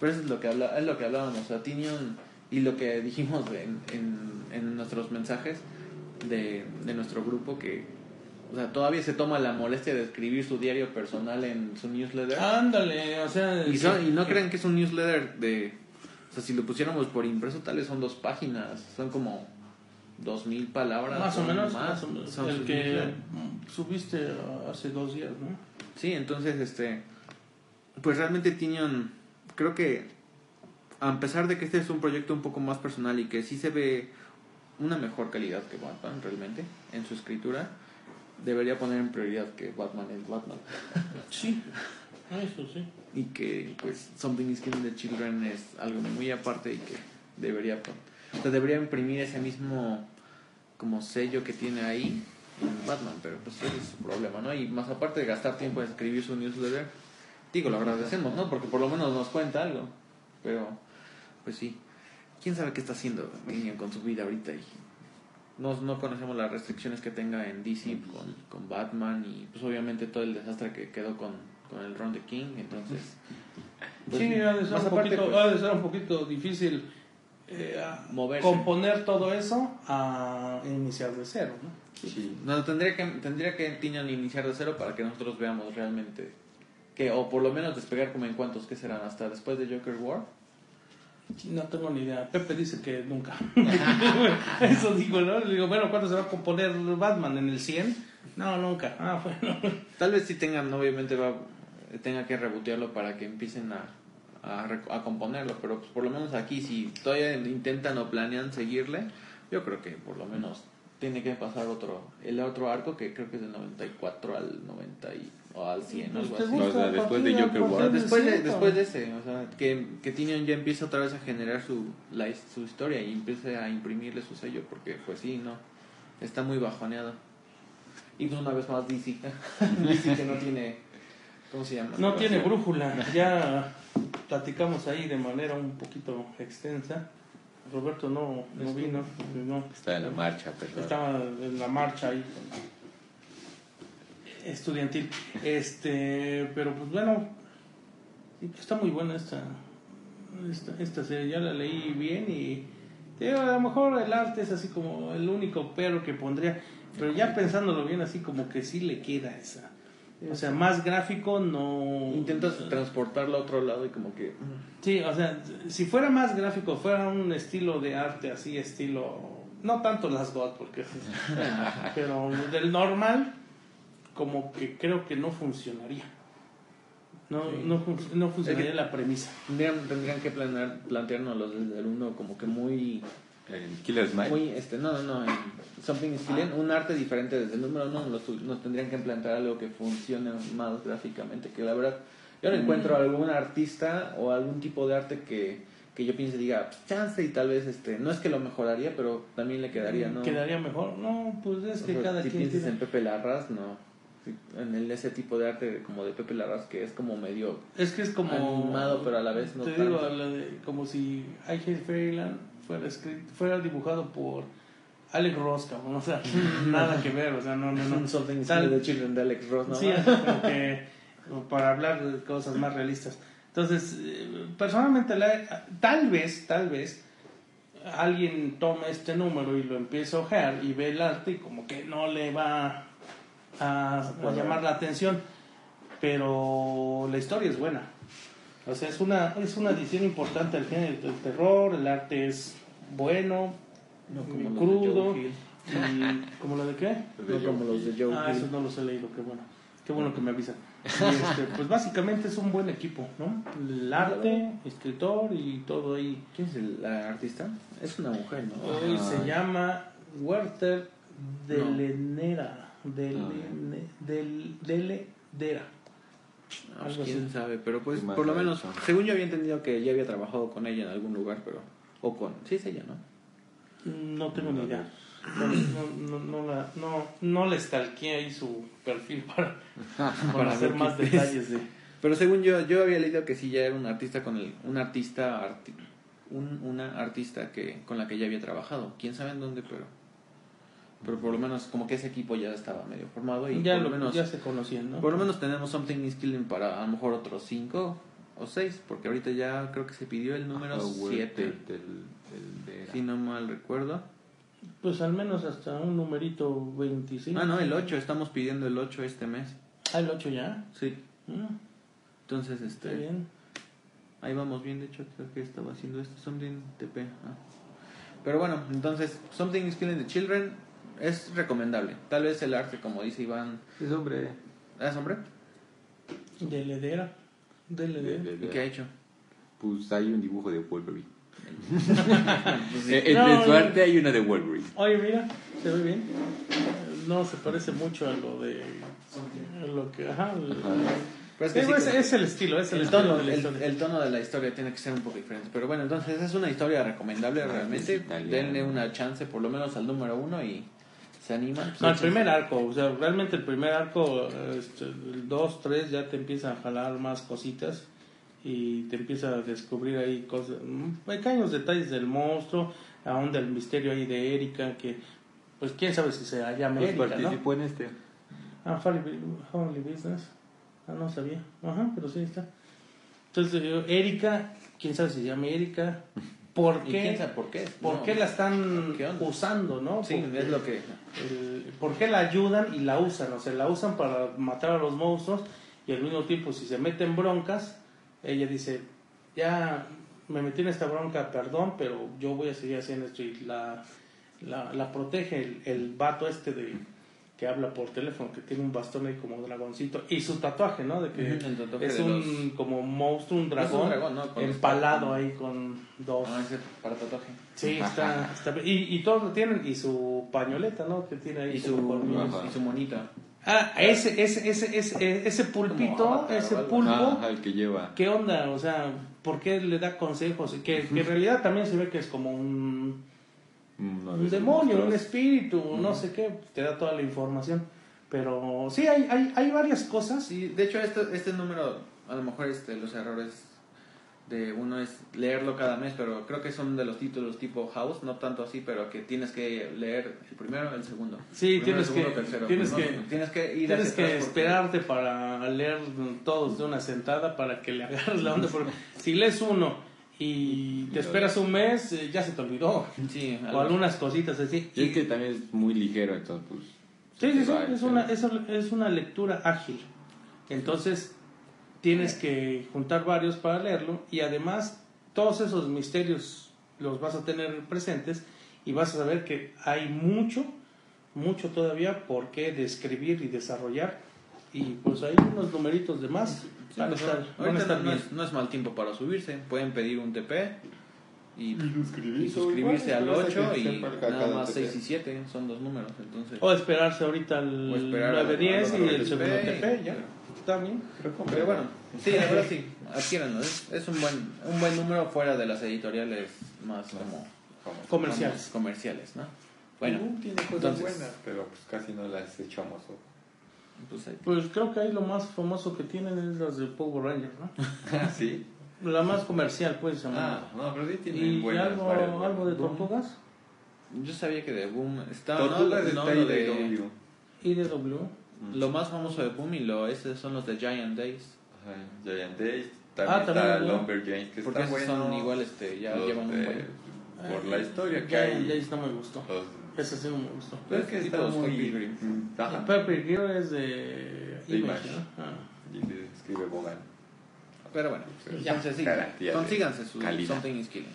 A: Pero eso es lo que, habla, es lo que hablábamos. O sea, Tinion y lo que dijimos en, en, en nuestros mensajes de, de nuestro grupo que o sea, todavía se toma la molestia de escribir su diario personal en su newsletter.
C: Ándale, o sea...
A: y, son- y no crean que es un newsletter de... O sea, si lo pusiéramos por impreso, tal vez son dos páginas. Son como dos mil palabras.
C: Más o menos,
A: más.
C: o menos, el que subiste hace dos días, ¿no?
A: Sí, entonces, este... Pues realmente Tinion, creo que a pesar de que este es un proyecto un poco más personal y que sí se ve una mejor calidad que Batman realmente en su escritura, debería poner en prioridad que Batman es Batman.
C: Sí, eso sí.
A: y que pues Something is Killing the Children es algo muy aparte y que debería o sea, debería imprimir ese mismo como sello que tiene ahí en Batman pero pues ese es su problema ¿no? y más aparte de gastar tiempo en escribir su newsletter digo lo agradecemos ¿no? porque por lo menos nos cuenta algo pero pues sí quién sabe qué está haciendo Tinian con su vida ahorita y no, no conocemos las restricciones que tenga en DC con, con Batman y pues obviamente todo el desastre que quedó con, con el Ron de King entonces pues,
C: sí, ha de, ser
A: más
C: un
A: aparte,
C: poquito,
A: pues,
C: ha de ser un poquito difícil eh,
A: Moverse.
C: componer todo eso a iniciar de cero, ¿no?
B: Sí.
A: no, tendría que tendría que Tinian iniciar de cero para que nosotros veamos realmente que o por lo menos despegar como en cuantos que serán hasta después de Joker War
C: No tengo ni idea. Pepe dice que nunca. Eso digo, ¿no? Le digo, bueno, ¿cuándo se va a componer Batman? ¿En el 100? No, nunca. Ah, bueno.
A: tal vez sí tengan obviamente va tenga que rebotearlo para que empiecen a a, a componerlo pero pues por lo menos aquí si todavía intentan o planean seguirle yo creo que por lo menos tiene que pasar otro el otro arco que creo que es del 94 al 90 y, o al 100 algo
C: ¿Te
A: así
B: O sea, después de Joker War.
A: después de,
C: 100,
A: después de ese, o sea, que, que Tinion ya empiece otra vez a generar su, la, su historia y empiece a imprimirle su sello, porque pues sí, no, está muy bajoneado. Y pues una vez más DC, DC que no tiene, ¿cómo se llama?
C: No tiene brújula. Ya platicamos ahí de manera un poquito extensa. Roberto no, no vino. No,
B: Está en la marcha, perdón.
C: estaba en la marcha ahí estudiantil. Este, pero pues bueno, está muy buena esta, esta, esta serie. Ya la leí bien y digo, a lo mejor el arte es así como el único pero que pondría. Pero ya pensándolo bien, así como que sí le queda esa. O sea, más gráfico no.
A: Intentas transportarlo a otro lado y como que... mm,
C: Sí, o sea, si fuera más gráfico, fuera un estilo de arte así, estilo. No tanto las God, porque. pero del normal, como que creo que no funcionaría. No,
A: Sí.
C: no, no funcionaría
A: Es que-
C: la premisa.
A: Tendrían, tendrían que planear, plantearnos desde el uno como que muy...
B: El Killer Smile.
A: Muy, este, no, no, no, en Something is Killing,
C: Ah.
A: un arte diferente desde el número uno, nos, nos tendrían que plantear algo que funcione más gráficamente, que la verdad, yo no encuentro algún artista o algún tipo de arte que, que yo piense, diga, "Pues, chance y tal vez, este, no es que lo mejoraría, pero también le quedaría, ¿no?
C: Quedaría mejor. No, pues es
A: O
C: que
A: sea,
C: cada
A: si
C: quien
A: piensas
C: tiene-
A: en Pepe Larraz, no. En el, ese tipo de arte como de Pepe Larraz que es como medio
C: Es que es como.
A: animado, pero a la vez no
C: Te
A: tanto.
C: digo, de- como si I Hate Fairyland fuera, escrito, fuera dibujado por Alex Ross, cabrón. O sea, nada que ver. O sea, no, no, no.
A: Something
C: Tal-
A: the Children de Alex Ross, ¿no?
C: Sí, para hablar de cosas más realistas. Entonces, eh, personalmente, la- tal vez, tal vez, alguien tome este número y lo empieza a ojear y ve el arte y como que no le va a, a llamar la atención, pero la historia es buena. O sea, es una, es una adición importante al género del terror, el arte es bueno,
A: No como de
C: crudo, ¿como lo de qué?
A: No como los de Joe
C: Ah, esos no los he leído, qué bueno. Qué bueno que me avisan. Este, pues básicamente es un buen equipo, ¿no? El arte, escritor y todo ahí.
A: ¿Quién es el la artista? Es una mujer, ¿no?
C: Hoy se llama Werther Delenera. Delene, del, Deledera.
A: Ah, pues, quién
C: así.
A: sabe, pero pues por lo menos, según yo había entendido que ya había trabajado con ella en algún lugar, pero o con, sí es ella, ¿no?
C: No tengo ni idea. No, no, no, no la, no, no le stalkeé ahí su perfil para, para
A: Para
C: hacer
A: ver
C: más
A: es.
C: detalles de.
A: Pero según yo, yo había leído que sí ya era un artista con el, un artista, arti- un, una artista que con la que ya había trabajado. Quién sabe en dónde, pero, pero por lo menos como que ese equipo ya estaba medio formado y
C: Ya,
A: por lo menos,
C: ya se conocían, ¿no?
A: por lo menos tenemos something is killing para a lo mejor otros cinco, o 6, porque ahorita ya creo que se pidió el número
B: Power
A: 7,
B: del- del- del-
A: si no mal recuerdo.
C: Pues al menos hasta un numerito 25.
A: Ah, no, el 8, estamos pidiendo el 8 este mes.
C: Ah, el 8 ya.
A: Sí,
C: Mm,
A: entonces
C: está
A: este
C: bien.
A: ahí vamos bien, de hecho creo que estaba haciendo esto, Something TP. ah. Pero bueno, entonces Something is Killing the Children es recomendable. Tal vez el arte, como dice Iván,
B: Es hombre.
A: ¿es hombre?
C: De ledera. De
B: de-
A: ¿Y qué ha hecho?
B: Pues hay un dibujo de Wolverine.
A: Pues sí.
B: Eh, Entre
C: No,
B: su arte hay uno de Wolverine.
C: Oye, mira, se ve bien. No se parece mucho a lo de. a lo que. Ajá. el-
A: Pero es que
C: Digo,
A: sí,
C: es,
A: como-
C: es el estilo, es el,
A: tono,
C: de la
A: el,
C: historia.
A: el tono de la historia tiene que ser un poco diferente. Pero bueno, entonces es una historia recomendable
B: Ah,
A: realmente.
B: es italiano.
A: Denle una chance por lo menos al número uno y se animan.
C: No, el primer arco, o sea, realmente el primer arco, este, el 2, 3 ya te empieza a jalar más cositas y te empieza a descubrir ahí cosas, mm, pequeños detalles del monstruo, aún del misterio ahí de Erika, que pues quién sabe si se llama
B: Pues
C: Erika, ¿no?
B: participó en este.
C: Ah, Family, Business. Ah, no sabía. Ajá, pero sí está. Entonces, Erika, quién sabe si se llama Erika, ¿por
A: ¿Y
C: qué?
A: quién sabe por qué?
C: ¿Por
A: No.
C: qué la están usando, no?
A: Sí,
C: Porque-
A: es lo que...
C: el- ¿Por qué la ayudan y la usan? O sea, la usan para matar a los monstruos y al mismo tiempo si se meten broncas, ella dice, ya me metí en esta bronca, perdón, pero yo voy a seguir haciendo esto y la, la, la protege el, el vato este de que habla por teléfono, que tiene un bastón ahí como dragoncito y su tatuaje, ¿no? De que es un
A: los-
C: como monstruo, un
A: Es un
C: dragón,
A: dragón, ¿no? Los-
C: empalado ahí con dos...
A: Ah, ese para tatuaje.
C: Sí, está, está y, y todos lo tienen y su pañoleta, ¿no? Que tiene ahí
A: Y su, y su monita.
C: Ah, ese, ese, ese, ese, ese pulpito,
A: avatar
C: ese pulpo,
B: Ajá, el que lleva.
C: ¿qué onda? O sea, ¿por qué le da consejos? Que, que en realidad también se ve que es como un, un demonio, un espíritu, no sé qué, te da toda la información. Pero sí, hay, hay, hay varias cosas.
A: Sí, de hecho este, este número, a lo mejor este, los errores de uno es leerlo cada mes, pero creo que son de los títulos tipo House, no tanto así, pero que tienes que leer el primero el segundo.
C: Sí,
A: Primero,
C: tienes
A: el segundo,
C: que-
A: tercero.
C: tienes que-
A: tienes que ir
C: Tienes que
A: porque-
C: esperarte para leer todos de una sentada para que le agarres la onda. Porque si lees uno y te esperas un mes, eh, ya se te olvidó.
A: Sí,
C: O algunas cositas así.
B: Y es que también es muy ligero, entonces pues...
C: Sí, sí, sí,
B: va,
C: es una, es, es una lectura ágil. Entonces, tienes que juntar varios para leerlo y además todos esos misterios los vas a tener presentes y vas a saber que hay mucho, mucho todavía por qué describir y desarrollar. Y pues hay unos numeritos de más.
A: Sí,
C: van a estar,
A: ahorita
C: van a estar
A: no,
C: bien.
A: es, no es mal tiempo para subirse. Pueden pedir un TP y, y
B: suscribirse.
A: suscribirse al
B: Igual,
A: 8
B: que
A: y
B: sepa cada
A: nada más
B: TP.
A: 6 y 7 son dos números. Entonces,
C: O esperarse ahorita al
A: O esperar a-
C: 9-10
A: a- a-
C: y el segundo
A: TP,
C: ya.
A: pero-
C: Está bien.
A: Pero bueno, sí, la verdad sí, adquiéranlo. Es, es un buen un buen número fuera de las editoriales más como
C: Comerciales.
A: como comerciales, ¿no? Bueno,
B: tiene cosas
A: entonces-
B: buenas, pero pues casi no las echamos. ojo.
A: Pues ahí-
C: Pues creo que ahí lo más famoso que tienen es las de Power Rangers, ¿no?
B: Ah, sí.
C: La más comercial, pues,
B: Ah, no, pero sí tiene
C: ¿Y
B: buenas.
C: algo,
B: varias
C: algo
B: buenas.
C: de tortugas?
A: yo sabía que de Boom está
B: Tortugas
A: no,
B: está
A: no,
B: ahí
A: lo
B: de
A: de
B: W.
C: IDW.
A: lo más famoso de Boom y lo ese son los de Giant Days,
B: Ajá, Giant Days.
C: Ah,
B: También
C: también,
B: está. Lumberjanes, que
A: porque
B: está
A: esos
B: bueno.
A: son igual este ya
B: Los
A: llevan un
B: de-
A: buen
B: Por la historia que
C: Ya,
B: hay.
C: ya no me gustó.
B: los-
C: Ese sí no me gustó.
B: Pero es que está muy...
A: Pilgrim.
B: Mm, Ajá.
C: Pepper Gear es de
B: De
C: Image,
B: Image.
C: ¿no? Ah.
B: Y escribe Bogan.
A: pero bueno,
B: Ya,
A: entonces sí,
B: garantía
A: consíganse su
B: calidad.
A: Something is Killing.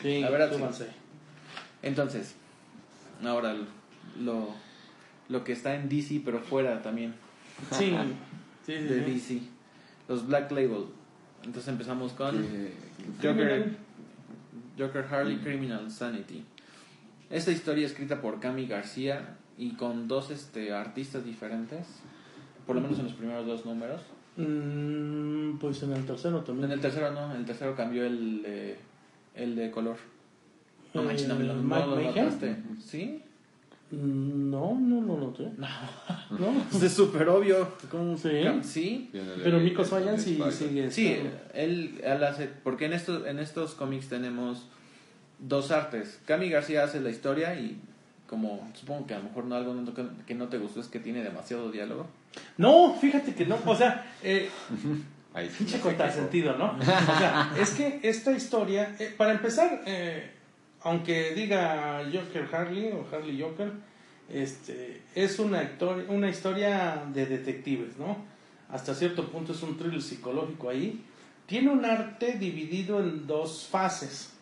C: Sí,
A: La verdad, sí. Entonces, ahora lo lo que está en DC pero fuera también.
C: Sí, sí, sí.
A: de
C: sí.
A: DC. Los Black Label. Entonces empezamos con Joker. Joker Harley Criminal Sanity. Esta historia escrita por Cami García y con dos este, artistas diferentes. Por lo menos en los primeros dos números.
C: Mm, pues en el tercero también.
A: En el tercero no, en el tercero cambió el de, el de color. No
C: Eh,
A: manches, no me lo, no lo notaste. ¿Sí?
C: Mm, No, no lo noté.
A: No.
C: No.
A: Es súper obvio. ¿Cómo
C: Sí.
A: Sí.
B: yo no le
C: Pero Nico Soyan sí sigue.
A: Sí, él, él hace, porque en estos, en estos cómics tenemos dos artes. Cami García hace la historia y como supongo que a lo mejor no algo no- que no te gustó es que tiene demasiado diálogo.
C: No, fíjate que no. O sea, eh,
B: Ahí sí
C: Pinche contrasentido, ¿no? O sea, es que esta historia, eh, para empezar, eh, aunque diga Joker Harley o Harley Joker, este, es una, una historia de detectives, ¿no? Hasta cierto punto es un thriller psicológico ahí. Tiene un arte dividido en dos fases.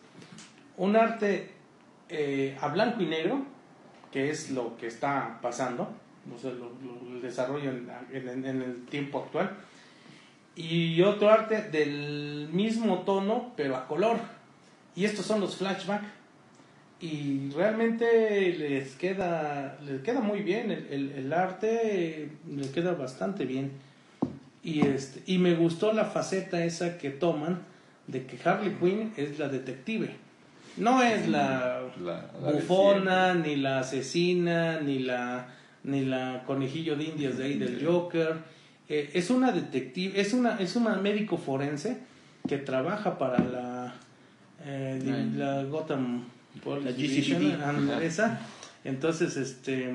C: Un arte eh, a blanco y negro, que es lo que está pasando, o sea, el desarrollo en- el tiempo actual y otro arte del mismo tono pero a color. Y estos son los flashback. Y realmente les queda les queda muy bien el, el- el arte les queda bastante bien. Y este y me gustó la faceta esa que toman de que Harley Quinn es la detective no es la
B: La- la de
C: bufona ni la asesina ni la ni la conejillo de indias de ahí del Joker. Eh, es una detective es una es una médico forense que trabaja para la eh, la Gotham Police
A: La
C: esa. entonces este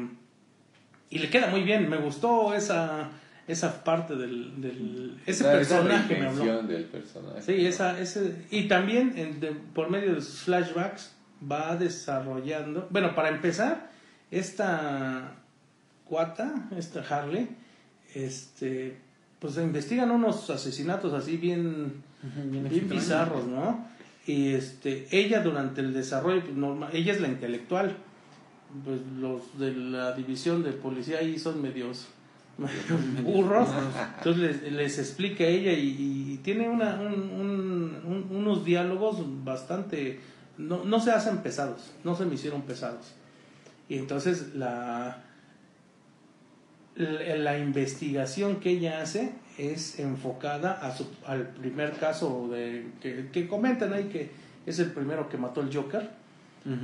C: y le queda muy bien me gustó esa esa parte del, del ese
B: esa
C: personaje me habló
B: del personaje.
C: Sí, esa, ese, y también en- de- por medio de sus flashbacks va desarrollando, bueno, para empezar, esta cuata, esta Harley, este, pues investigan unos asesinatos así bien, bien
A: extraños.
C: bizarros, ¿no? Y este, ella durante el desarrollo, pues, normal, ella es la intelectual, pues los de la división de policía ahí son medios burros, entonces les, les explica ella y, y tiene una, un- un- un- unos diálogos bastante, no, no se hacen pesados, no se me hicieron pesados. Y entonces la, la, la investigación que ella hace es enfocada a su- al primer caso de, que, que comentan ahí que es el primero que mató el Joker.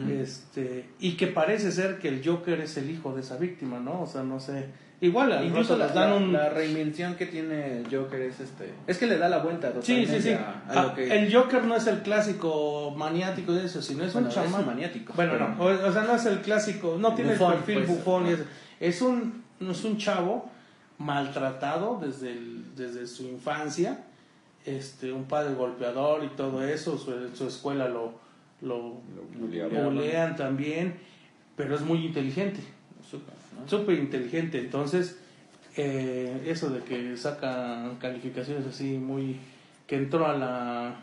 C: Este, y que parece ser que el Joker es el hijo de esa víctima, ¿no? O sea, no sé. Igual, al
A: Incluso
C: rato
A: la,
C: les dan
A: la-
C: un.
A: la reinvención que tiene el Joker es este. Es que le da la vuelta
C: Sí,
A: totalmente
C: sí, sí.
A: a, a
C: Ah,
A: lo que.
C: El Joker no es el clásico maniático de eso, sino es
A: Bueno,
C: un
A: es
C: chamán.
A: maniático,
C: Bueno,
A: pero-
C: no, o, o sea, no es el clásico, no tiene
A: Bufón,
C: el perfil
A: pues,
C: bufón. y eso. Es un, es un chavo maltratado desde, el- desde su infancia, este, un padre golpeador y todo eso, su, su escuela lo, lo
B: Lo
C: bulean también, pero es muy inteligente.
A: Súper, ¿no?
C: Súper inteligente. Entonces, eh, eso de que saca calificaciones así muy. que entró a la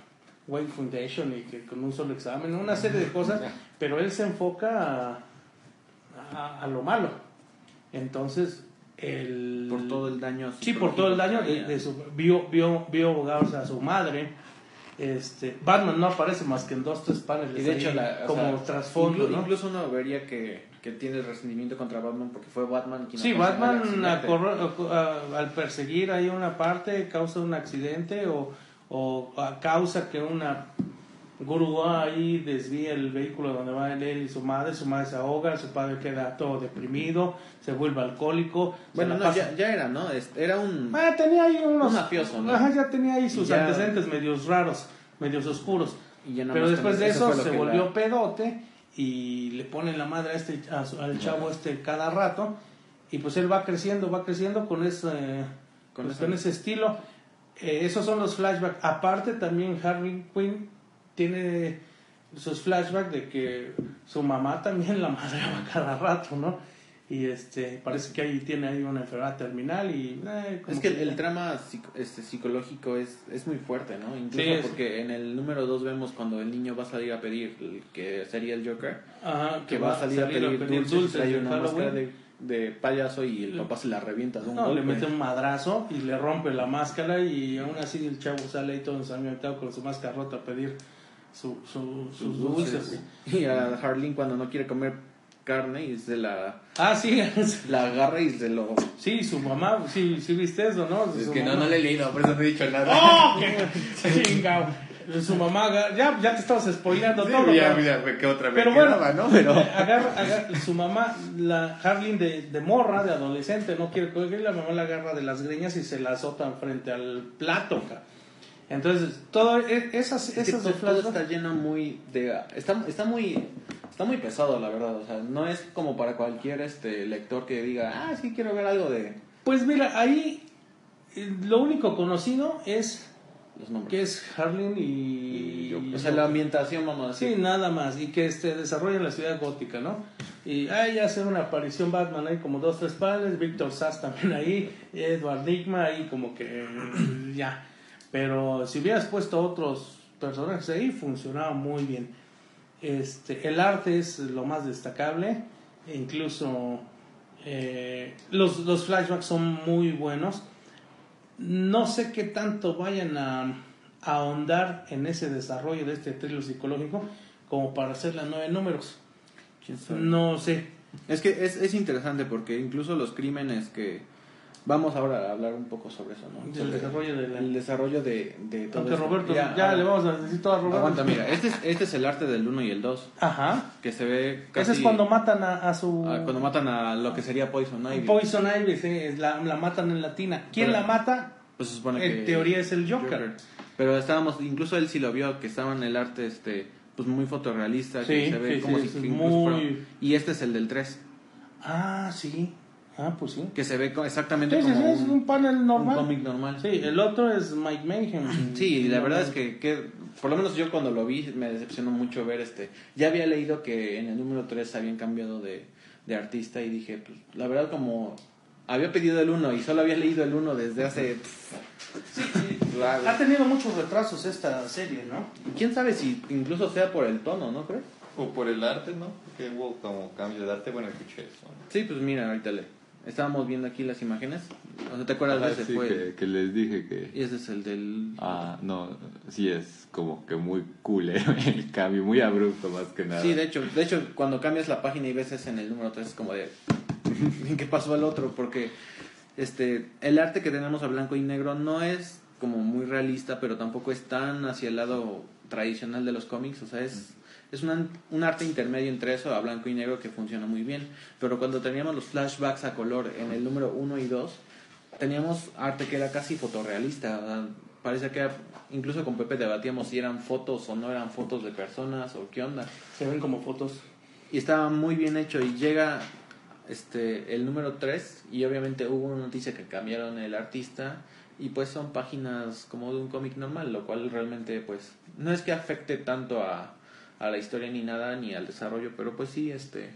C: Wayne Foundation y que con un solo examen, una serie de cosas, pero él se enfoca a, a- a lo malo. Entonces, el.
A: Por todo el daño.
C: Sí, por todo el daño de, de su, vio, vio, vio ahogarse a su madre. Este, Batman no aparece más que en dos, tres paneles.
A: Y de
C: ahí
A: hecho, la,
C: como
A: sea,
C: trasfondo,
A: inclu-
C: ¿no?
A: incluso uno vería que, que tiene resentimiento contra Batman porque fue Batman quien
C: Sí,
A: el
C: Batman
A: accidente.
C: acorre- a- al perseguir ahí una parte causa un accidente o, o a causa que una grúa ahí desvía el vehículo donde va él y su madre, su madre se ahoga, su padre queda todo deprimido, se vuelve alcohólico.
A: Bueno, no, ya, ya era, ¿no? Es- Era un.
C: Ah, tenía ahí unos...
A: Un mafioso, ¿no?
C: Ajá, ya tenía ahí sus
A: Ya-
C: antecedentes medios raros, medios oscuros.
A: y ya nada
C: Pero después de eso se volvió
A: la-
C: pedote y le ponen la madre a este, a al chavo este cada rato y pues él va creciendo, va creciendo con ese,
A: Con
C: pues, ese estilo. Eh, esos son los flashbacks. Aparte también Harley Quinn tiene sus flashbacks de que su mamá también la madreaba cada rato, ¿no? Y este parece que ahí tiene ahí una enfermedad terminal y eh,
A: Es que el, el trama este, psicológico es, es muy fuerte, ¿no? Incluso
C: Sí,
A: porque en el número 2 vemos cuando el niño va a salir a pedir, el que sería el Joker,
C: Ajá,
A: que va a salir a pedir, dulces, trae
C: de
A: una máscara de, de payaso y el papá se la revienta de un
C: No, le
A: golpe.
C: mete un madrazo y le rompe la máscara y aún así el chavo sale ahí todo ensangrentado con su máscara rota a pedir su, su- sus
A: sus
C: dulces.
A: Y a Harleen cuando no quiere comer carne y se la,
C: Ah, sí,
A: la agarra y se lo...
C: sí, su mamá, sí, sí viste eso, ¿no?
B: Es
C: Su
B: que no,
C: mamá-
B: no le he leído, por eso no he dicho nada.
C: ¡Oh! ¡Qué chingao! Su mamá, ya, ya te estabas spoileando
B: Sí,
C: todo.
B: ya,
C: pero-
B: mira, ¿qué otra me
C: Pero bueno,
B: quedaba, no? Pero...
C: agarra, agarra- su mamá, la Harleen de, de morra, de adolescente, no quiere coger, la mamá la agarra de las greñas y se la azota frente al plato, ca. Entonces, todo, e- esas,
A: Es que
C: esas
A: todo, está lleno muy de... Está, está muy... Está muy pesado, la verdad. O sea, no es como para cualquier este lector que diga, ah, sí, quiero ver algo de...
C: Pues mira, ahí eh, lo único conocido es
A: Los nombres.
C: que es Harlin y...
A: o sea, la ambientación, vamos a decir.
C: Sí, nada más. Y que este, desarrolla en la ciudad gótica, ¿no? Y ahí hace una aparición Batman ahí como dos, tres panes, Víctor Sass también ahí, Edward Nigma ahí como que ya. Pero si hubieras puesto otros personajes ahí, funcionaba muy bien. Este, el arte es lo más destacable, incluso eh, los, los flashbacks son muy buenos. No sé qué tanto vayan a, a ahondar en ese desarrollo de este thriller psicológico como para hacer las nueve números. No sé.
A: Es que es, es interesante porque incluso los crímenes que... Vamos ahora a hablar un poco sobre eso, ¿no? Sobre
C: desarrollo de la-
A: El desarrollo de, de todo
C: Aunque
A: esto.
C: Roberto, ya,
A: ahora-
C: le vamos a decir todo a Roberto.
A: Aguanta, mira, este es, este es el arte del 1 y el 2,
C: Ajá.
A: que se ve casi...
C: Ese es cuando matan a, a su...
A: ah, cuando matan a lo que sería Poison Ivy.
C: Poison Ivy, sí, es la, la matan en latina. ¿Quién
A: Pero-
C: la mata?
A: Pues se supone
C: En
A: que...
C: teoría es el Joker.
A: Pero estábamos, incluso él sí lo vio, que estaba en el arte este pues muy fotorrealista, que
C: Sí,
A: se ve
C: sí,
A: como
C: sí,
A: si
C: es
A: que
C: muy-
A: Y este es el del 3,
C: Ah, sí. Ah, pues sí.
A: que se ve co- exactamente
C: Sí, sí,
A: como
C: sí, es un panel
A: un
C: normal.
A: cómic normal.
C: Sí, el otro es Mike Mayhem.
A: Sí, y la verdad es que, que, por lo menos yo cuando lo vi me decepcionó mucho ver este. Ya había leído que en el número 3 habían cambiado de, de artista y dije, pues la verdad como había pedido el 1 y solo había leído el 1 desde hace...
C: Ha tenido muchos retrasos esta serie, ¿no?
A: ¿Quién sabe si incluso sea por el tono, no crees?
B: O por el arte, ¿no? Porque hubo como cambio de arte, bueno, escuché eso. ¿no?
A: Sí, pues mira, ahorita le... Estábamos viendo aquí las imágenes. O sea, ¿te acuerdas
B: Ah,
A: de ese?
B: sí,
A: Fue
B: que, que les dije que...
A: Y ese es el del...
B: Ah, no, sí es como que muy cool ¿eh? el cambio, muy abrupto más que nada.
A: Sí, de hecho, de hecho, cuando cambias la página y ves ese en el número 3 es como de ¿en qué pasó al otro? Porque este el arte que tenemos a blanco y negro no es como muy realista, pero tampoco es tan hacia el lado tradicional de los cómics, o sea, es es una- un arte intermedio entre eso a blanco y negro que funciona muy bien, pero cuando teníamos los flashbacks a color en el número 1 y 2, teníamos arte que era casi fotorrealista, parece que era- incluso con Pepe debatíamos si eran fotos o no eran fotos de personas o qué onda.
C: Se ven como fotos.
A: y estaba muy bien hecho. Y llega este el número 3 y obviamente hubo una noticia que cambiaron el artista y pues son páginas como de un cómic normal lo cual realmente pues no es que afecte tanto a, a la historia ni nada ni al desarrollo pero pues sí este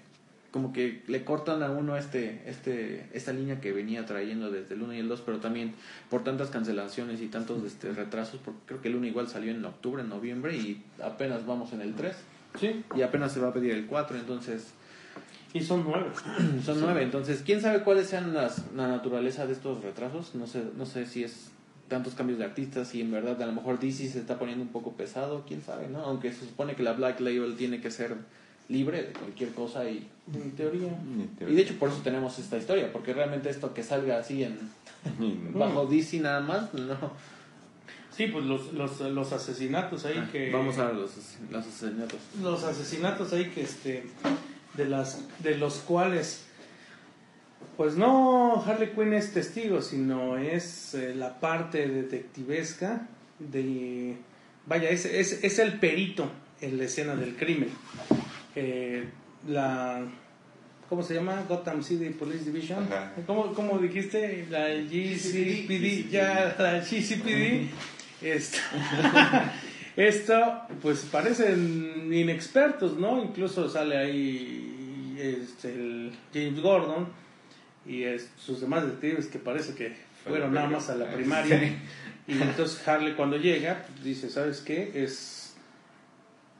A: como que le cortan a uno este este esta línea que venía trayendo desde el 1 y el 2 pero también por tantas cancelaciones y tantos este retrasos porque creo que el 1 igual salió en octubre noviembre y apenas vamos en el 3
C: Sí.
A: y apenas se va a pedir el 4, entonces
C: Y son nueve.
A: son nueve, entonces quién sabe cuáles sean las, la naturaleza de estos retrasos, no sé, no sé si es tantos cambios de artistas y en verdad a lo mejor DC se está poniendo un poco pesado, quién sabe, ¿no? Aunque se supone que la Black Label tiene que ser libre de cualquier cosa y en teoría.
B: En teoría.
A: Y de hecho por eso tenemos esta historia, porque realmente esto que salga así en bajo DC nada más, no.
C: Sí, pues los, los, los asesinatos ahí que...
A: Vamos a los, los asesinatos.
C: Los asesinatos ahí que este... De, las, de los cuales... Pues no Harley Quinn es testigo, sino es eh, la parte detectivesca de... Vaya, es, es, es el perito en la escena del crimen. Eh, la... ¿Cómo se llama? Gotham City Police Division. ¿Cómo, cómo dijiste? La GCPD. Ya, la GCPD. Esto, esto, pues parecen inexpertos, ¿no? Incluso sale ahí este, el James Gordon y es- sus demás detectives que parece que fueron nada más a la primaria. Y entonces Harley cuando llega dice, ¿sabes qué? Es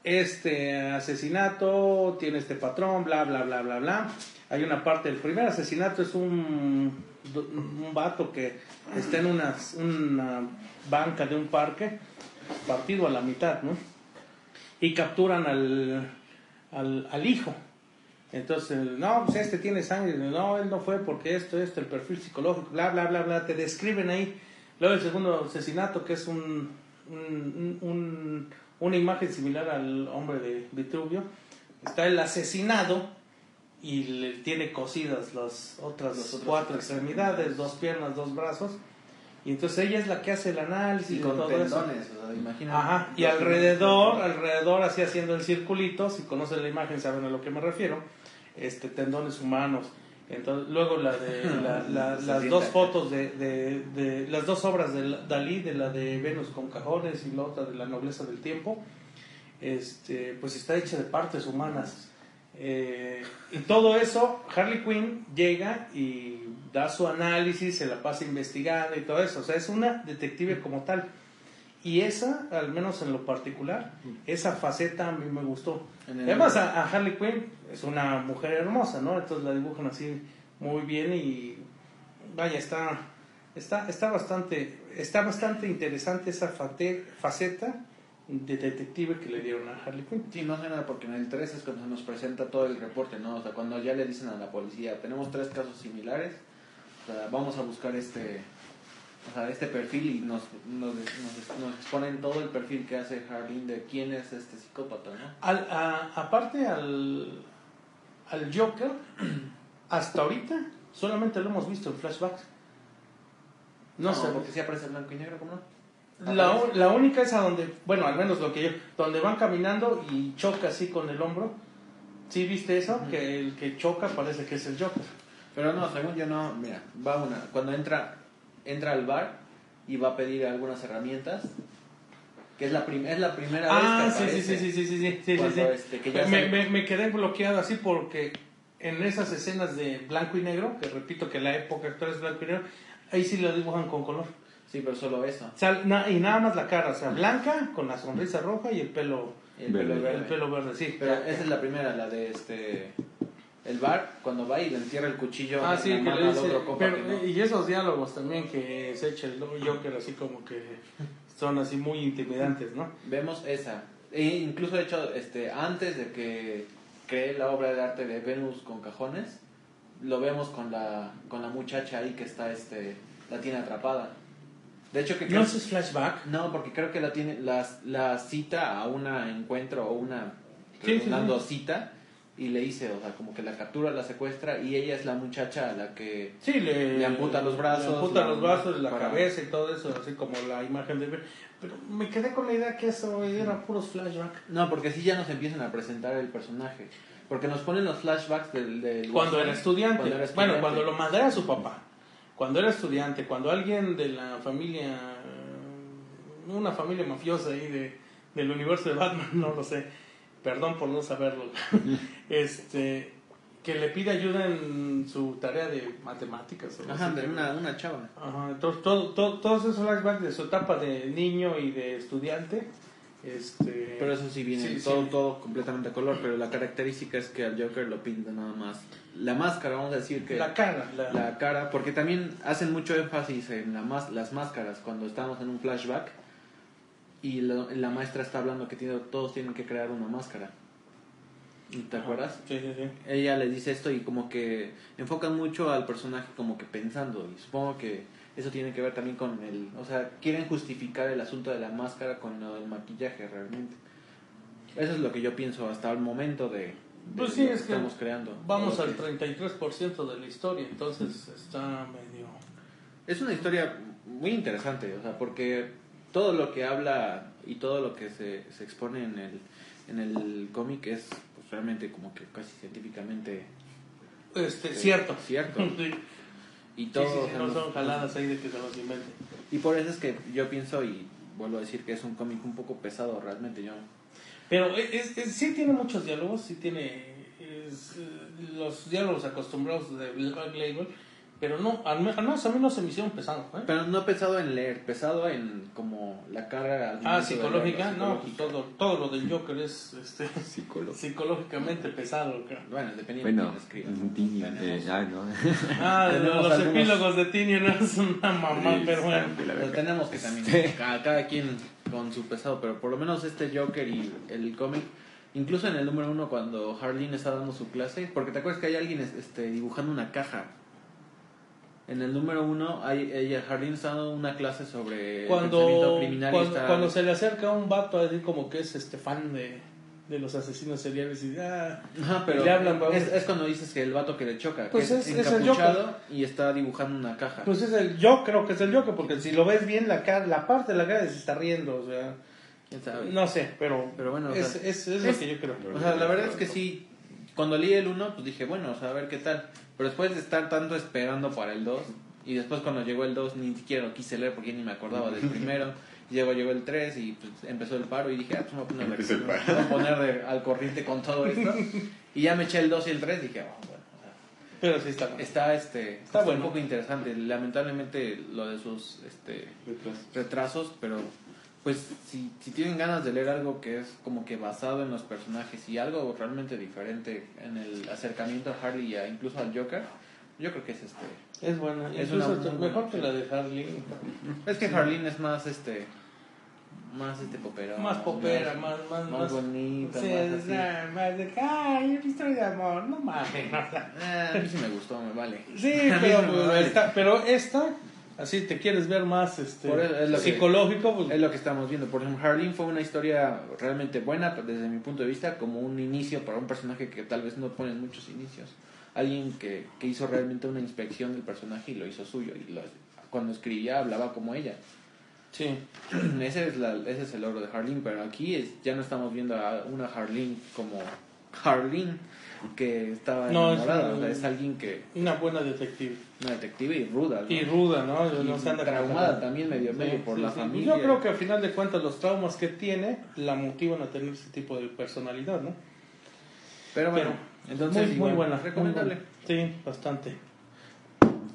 C: este asesinato, tiene este patrón, bla, bla, bla, bla, bla. Hay una parte, el primer asesinato es un, un vato que está en una, una banca de un parque, partido a la mitad, ¿no? Y capturan al, al, al hijo. Entonces, no, pues este tiene sangre, no, él no fue porque esto, esto, el perfil psicológico, bla, bla, bla, bla, te describen ahí. Luego el segundo asesinato, que es un, un- un- una imagen similar al hombre de Vitruvio, está el asesinado y le tiene cosidas las otras
A: Las otras
C: cuatro extremidades, dos piernas, dos brazos. Y entonces ella es la que hace el análisis
A: Y con
C: todo eso.
A: tendones, o sea, imagínate.
C: Ajá, y alrededor, alrededor así haciendo el circulito, si conocen la imagen saben a lo que me refiero, este tendones humanos. Entonces, luego la de la- las dos fotos de, de, de- las dos obras de Dalí, de la de Venus con cajones y la otra de la nobleza del tiempo, este, pues está hecha de partes humanas. Eh, y todo eso, Harley Quinn llega y da su análisis, se la pasa investigando y todo eso. O sea, es una detective como tal. Y esa, al menos en lo particular, esa faceta a mí me gustó. Además, a, a Harley Quinn es una mujer hermosa, ¿no? Entonces la dibujan así muy bien y vaya, está, está, está bastante, está bastante interesante esa fate- faceta de detective que le dieron a Harley Quinn.
A: Sí, más que nada porque en el 3 es cuando se nos presenta todo el reporte, ¿no? O sea, cuando ya le dicen a la policía, tenemos tres casos similares, o sea, vamos a buscar este, o sea, este perfil y nos, nos, nos, nos exponen todo el perfil que hace Harley de quién es este psicópata, ¿no?
C: Al, a- aparte al, al Joker, hasta ahorita solamente lo hemos visto en flashbacks. No, sé,
A: porque si aparece blanco y negro, ¿cómo no?
C: La, la única es a donde, bueno, al menos lo que yo, donde van caminando y choca así con el hombro. ¿Sí viste eso? Que el que choca parece que es el Joker.
A: Pero no, según yo no, mira, va una, cuando entra, entra al bar y va a pedir algunas herramientas, que es la, es la primera
C: Ah,
A: vez
C: sí,
A: que
C: sí,
A: aparece.
C: sí, sí, sí, sí, sí, sí,
A: Cuando,
C: sí.
A: este, que ya
C: me, me- me quedé bloqueado así porque en esas escenas de blanco y negro, que repito que la época actual es blanco y negro, ahí sí lo dibujan con color.
A: Sí, pero solo eso.
C: O sea, na- y nada más la cara, o sea, blanca con la sonrisa roja y el pelo,
A: El
B: Verde.
A: pelo verde.
C: el pelo verde, sí.
A: Pero esa es la primera, la de este. El bar, cuando va y le entierra el cuchillo
C: Ah,
A: en
C: sí,
A: la
C: que
A: mano
C: le
A: al
C: dice,
A: otro compa
C: pero-
A: que no.
C: y esos diálogos también que se echa el Joker así como que son así muy intimidantes, ¿no?
A: Vemos esa. E incluso, de hecho, este, antes de que cree la obra de arte de Venus con cajones, lo vemos con la, con la muchacha ahí que está, este, la tiene atrapada. De hecho, que creo-
C: ¿No es flashback?
A: No, porque creo que la tiene la, la cita a un encuentro o una
C: Sí,
A: cita y le dice, o sea, como que la captura, la secuestra y ella es la muchacha a la que
C: Sí, le,
A: Le amputa los brazos,
C: le amputa
A: la-
C: los brazos, la
A: para-
C: cabeza y todo eso, así como la imagen de... Pero me quedé con la idea que eso era puros flashback.
A: No, porque así ya nos empiezan a presentar el personaje. Porque nos ponen los flashbacks del... del
C: Cuando era estudiante.
A: Cuando era
C: Bueno,
A: estudiante.
C: cuando lo madrea su papá. Cuando era estudiante. Cuando alguien de la familia. Una familia mafiosa ahí de, del universo de Batman, no lo sé. Perdón por no saberlo. este. Que le pide ayuda en su tarea de matemáticas. o
A: Ajá, de una, una chava.
C: Ajá, entonces todo, todo- todos esos flashbacks de su etapa de niño y de estudiante. Este,
A: Pero eso sí viene
C: Sí,
A: todo,
C: sí.
A: todo completamente a color. Pero la característica es que al Joker lo pinta nada más. La máscara, vamos a decir que...
C: la cara. La,
A: la cara, porque también hacen mucho énfasis en la mas- las máscaras cuando estamos en un flashback y la, la maestra está hablando que tiene, todos tienen que crear una máscara. ¿Te acuerdas?
C: Sí, sí, sí.
A: Ella le dice esto y como que enfocan mucho al personaje como que pensando y supongo que eso tiene que ver también con el, o sea, quieren justificar el asunto de la máscara con lo del maquillaje realmente. Eso es lo que yo pienso hasta el momento de, de
C: Pues sí,
A: lo que
C: es que
A: estamos creando.
C: Vamos al
A: que-
C: 33% de la historia, entonces está medio...
A: Es una historia muy interesante, o sea, porque todo lo que habla y todo lo que se, se expone en el, en el cómic es pues, realmente como que casi científicamente
C: Este,
A: Sí,
C: cierto.
A: cierto.
C: Sí,
A: y
C: sí,
A: todo.
C: sí,
A: sea,
C: no son jaladas ahí de que se los inventen.
A: Y por eso es que yo pienso y vuelvo a decir que es un cómic un poco pesado realmente. Yo
C: Pero es, es- sí tiene muchos diálogos, sí tiene es, eh, los diálogos acostumbrados de Black Label, pero no, al me- al menos a mí no se me hicieron pesados. ¿eh?
A: Pero no pesado en leer, pesado en como la carga. al
C: Ah, psicológica,
A: leerlo,
C: no, pues
A: psicológica.
C: todo, todo lo del Joker es este, psicológicamente pesado. creo.
A: Bueno, dependiendo
B: Bueno,
A: de quién escriba.
B: Tini, eh, ah, no.
C: Ah, de los
A: algunos-
C: epílogos de Tinian es una mamá, pero bueno.
B: Verga.
A: tenemos que también, cada, cada quien con su pesado, pero por lo menos este Joker y el cómic, incluso en el número uno cuando Harleen está dando su clase, porque te acuerdas que hay alguien este, dibujando una caja. En el número uno, hay, ella, Harleen está dando una clase sobre
C: Cuando,
A: criminal
C: cuando,
A: está-
C: cuando se le acerca un vato así como que es este fan de, de los asesinos seriales y ah,
A: Ajá, pero
C: le hablan,
A: es, es cuando dices que el vato que le choca,
C: Pues
A: que
C: es-
A: es,
C: es el
A: encapuchado y está dibujando una caja.
C: Pues es el yo creo que es el Joker, porque si lo ves bien, la, cara, la parte de la cara se está riendo, o sea, no sé, pero,
A: Pero bueno, o
C: es,
A: sea,
C: es, es
A: es-
C: lo que yo creo.
A: O sea, la verdad es que sí, cuando leí el 1, pues dije, bueno, o sea, a ver qué tal. Pero después de estar tanto esperando para el 2, y después cuando llegó el 2 ni siquiera lo quise leer porque ni me acordaba del primero. Llegó, llegó el 3 y pues, empezó el paro y dije, ah, pues me voy a poner,
B: Empezó el paro.
A: me voy a poner de- al corriente con todo esto. Y ya me eché el 2 y el 3 y dije, oh, bueno, o sea,
C: Pero sí está.
A: está, este,
C: Está
A: está
C: bueno.
A: un poco interesante. Lamentablemente lo de sus este, retrasos, pero pues si, si tienen ganas de leer algo que es como que basado en los personajes y algo realmente diferente en el acercamiento a Harley y a- incluso al Joker, yo creo que es este.
C: Es buena.
A: Es una buena
C: mejor que la de Harley.
A: Es que Harleen es más este. Más este popera.
C: Más popera, más, más,
A: más
C: más
A: bonita,
C: Sí,
A: más
C: es
A: así.
C: nada más de que, ay, una historia de amor, no mames.
A: Ah, a mí sí me gustó, me vale.
C: Sí, pero,
A: sí me vale.
C: esta, pero esta, así te quieres ver más este,
A: es que-
C: psicológico, pues,
A: Es lo que estamos viendo. Por ejemplo, Harleen fue una historia realmente buena desde mi punto de vista, como un inicio para un personaje que tal vez no pone muchos inicios. Alguien que, que hizo realmente una inspección del personaje y lo hizo suyo. Y lo- cuando escribía hablaba como ella.
C: sí.
A: Ese es, la, ese es el logro de Harleen, pero aquí es, ya no estamos viendo a una Harleen como Harleen, que estaba
C: No, es
A: enamorada.
C: un-
A: o sea, es alguien que,
C: Una buena detective.
A: Una detective y ruda. ¿no?
C: Y ruda, ¿no?
A: Y
C: no se anda
A: traumada también medio,
C: Sí,
A: medio por
C: sí,
A: la
C: sí.
A: familia.
C: Yo creo que al final de cuentas los traumas que tiene la motivan a tener ese tipo de personalidad, ¿no?
A: Pero bueno,
C: Pero
A: entonces
C: muy, muy buena.
A: recomendable.
C: muy buena. Sí, bastante.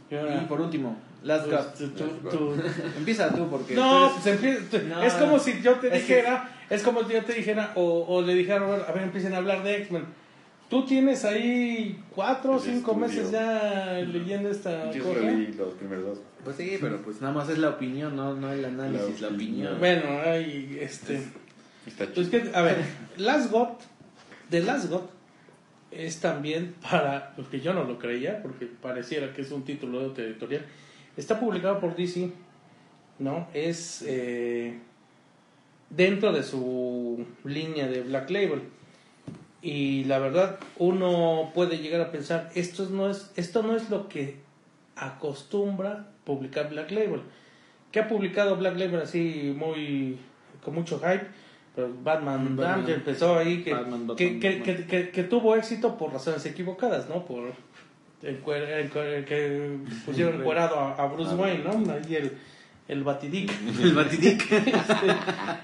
C: Y ahora,
A: Y por último, Last
C: pues,
A: Cup.
C: tú- tú- tú-
A: Empieza tú porque
C: No,
A: eres-
C: pues empieza- tú-
A: No,
C: es como si yo te
A: es que-
C: dijera, es como si yo te dijera, o, o le dijera, a ver, a ver, empiecen a hablar de X-Men. Tú tienes ahí cuatro o cinco
B: estudio.
C: meses ya leyendo esta
B: Yo
C: cosa.
B: solo leí los primeros dos.
A: Pues sí, pero pues nada más es la opinión, no, no el análisis, la,
B: La
A: opinión.
C: Bueno, hay este.
B: Está
C: Pues que, a ver, Last God, The Last God, es también para, porque yo no lo creía, porque pareciera que es un título de otra editorial, está publicado por DC, ¿no? Es eh, dentro de su línea de Black Label. Y la verdad, uno puede llegar a pensar, esto no es, esto no es lo que acostumbra publicar Black Label. ¿Qué ha publicado Black Label así muy con mucho hype? Pero Batman,
A: Batman.
C: Empezó ahí que,
A: Batman, Batman,
C: que, que, que- que- que tuvo éxito por razones equivocadas, ¿no? Por encuer- encuer- que pusieron encuerado a, a Bruce Wayne, ¿no? Ahí el, el batidic.
A: El Batidic.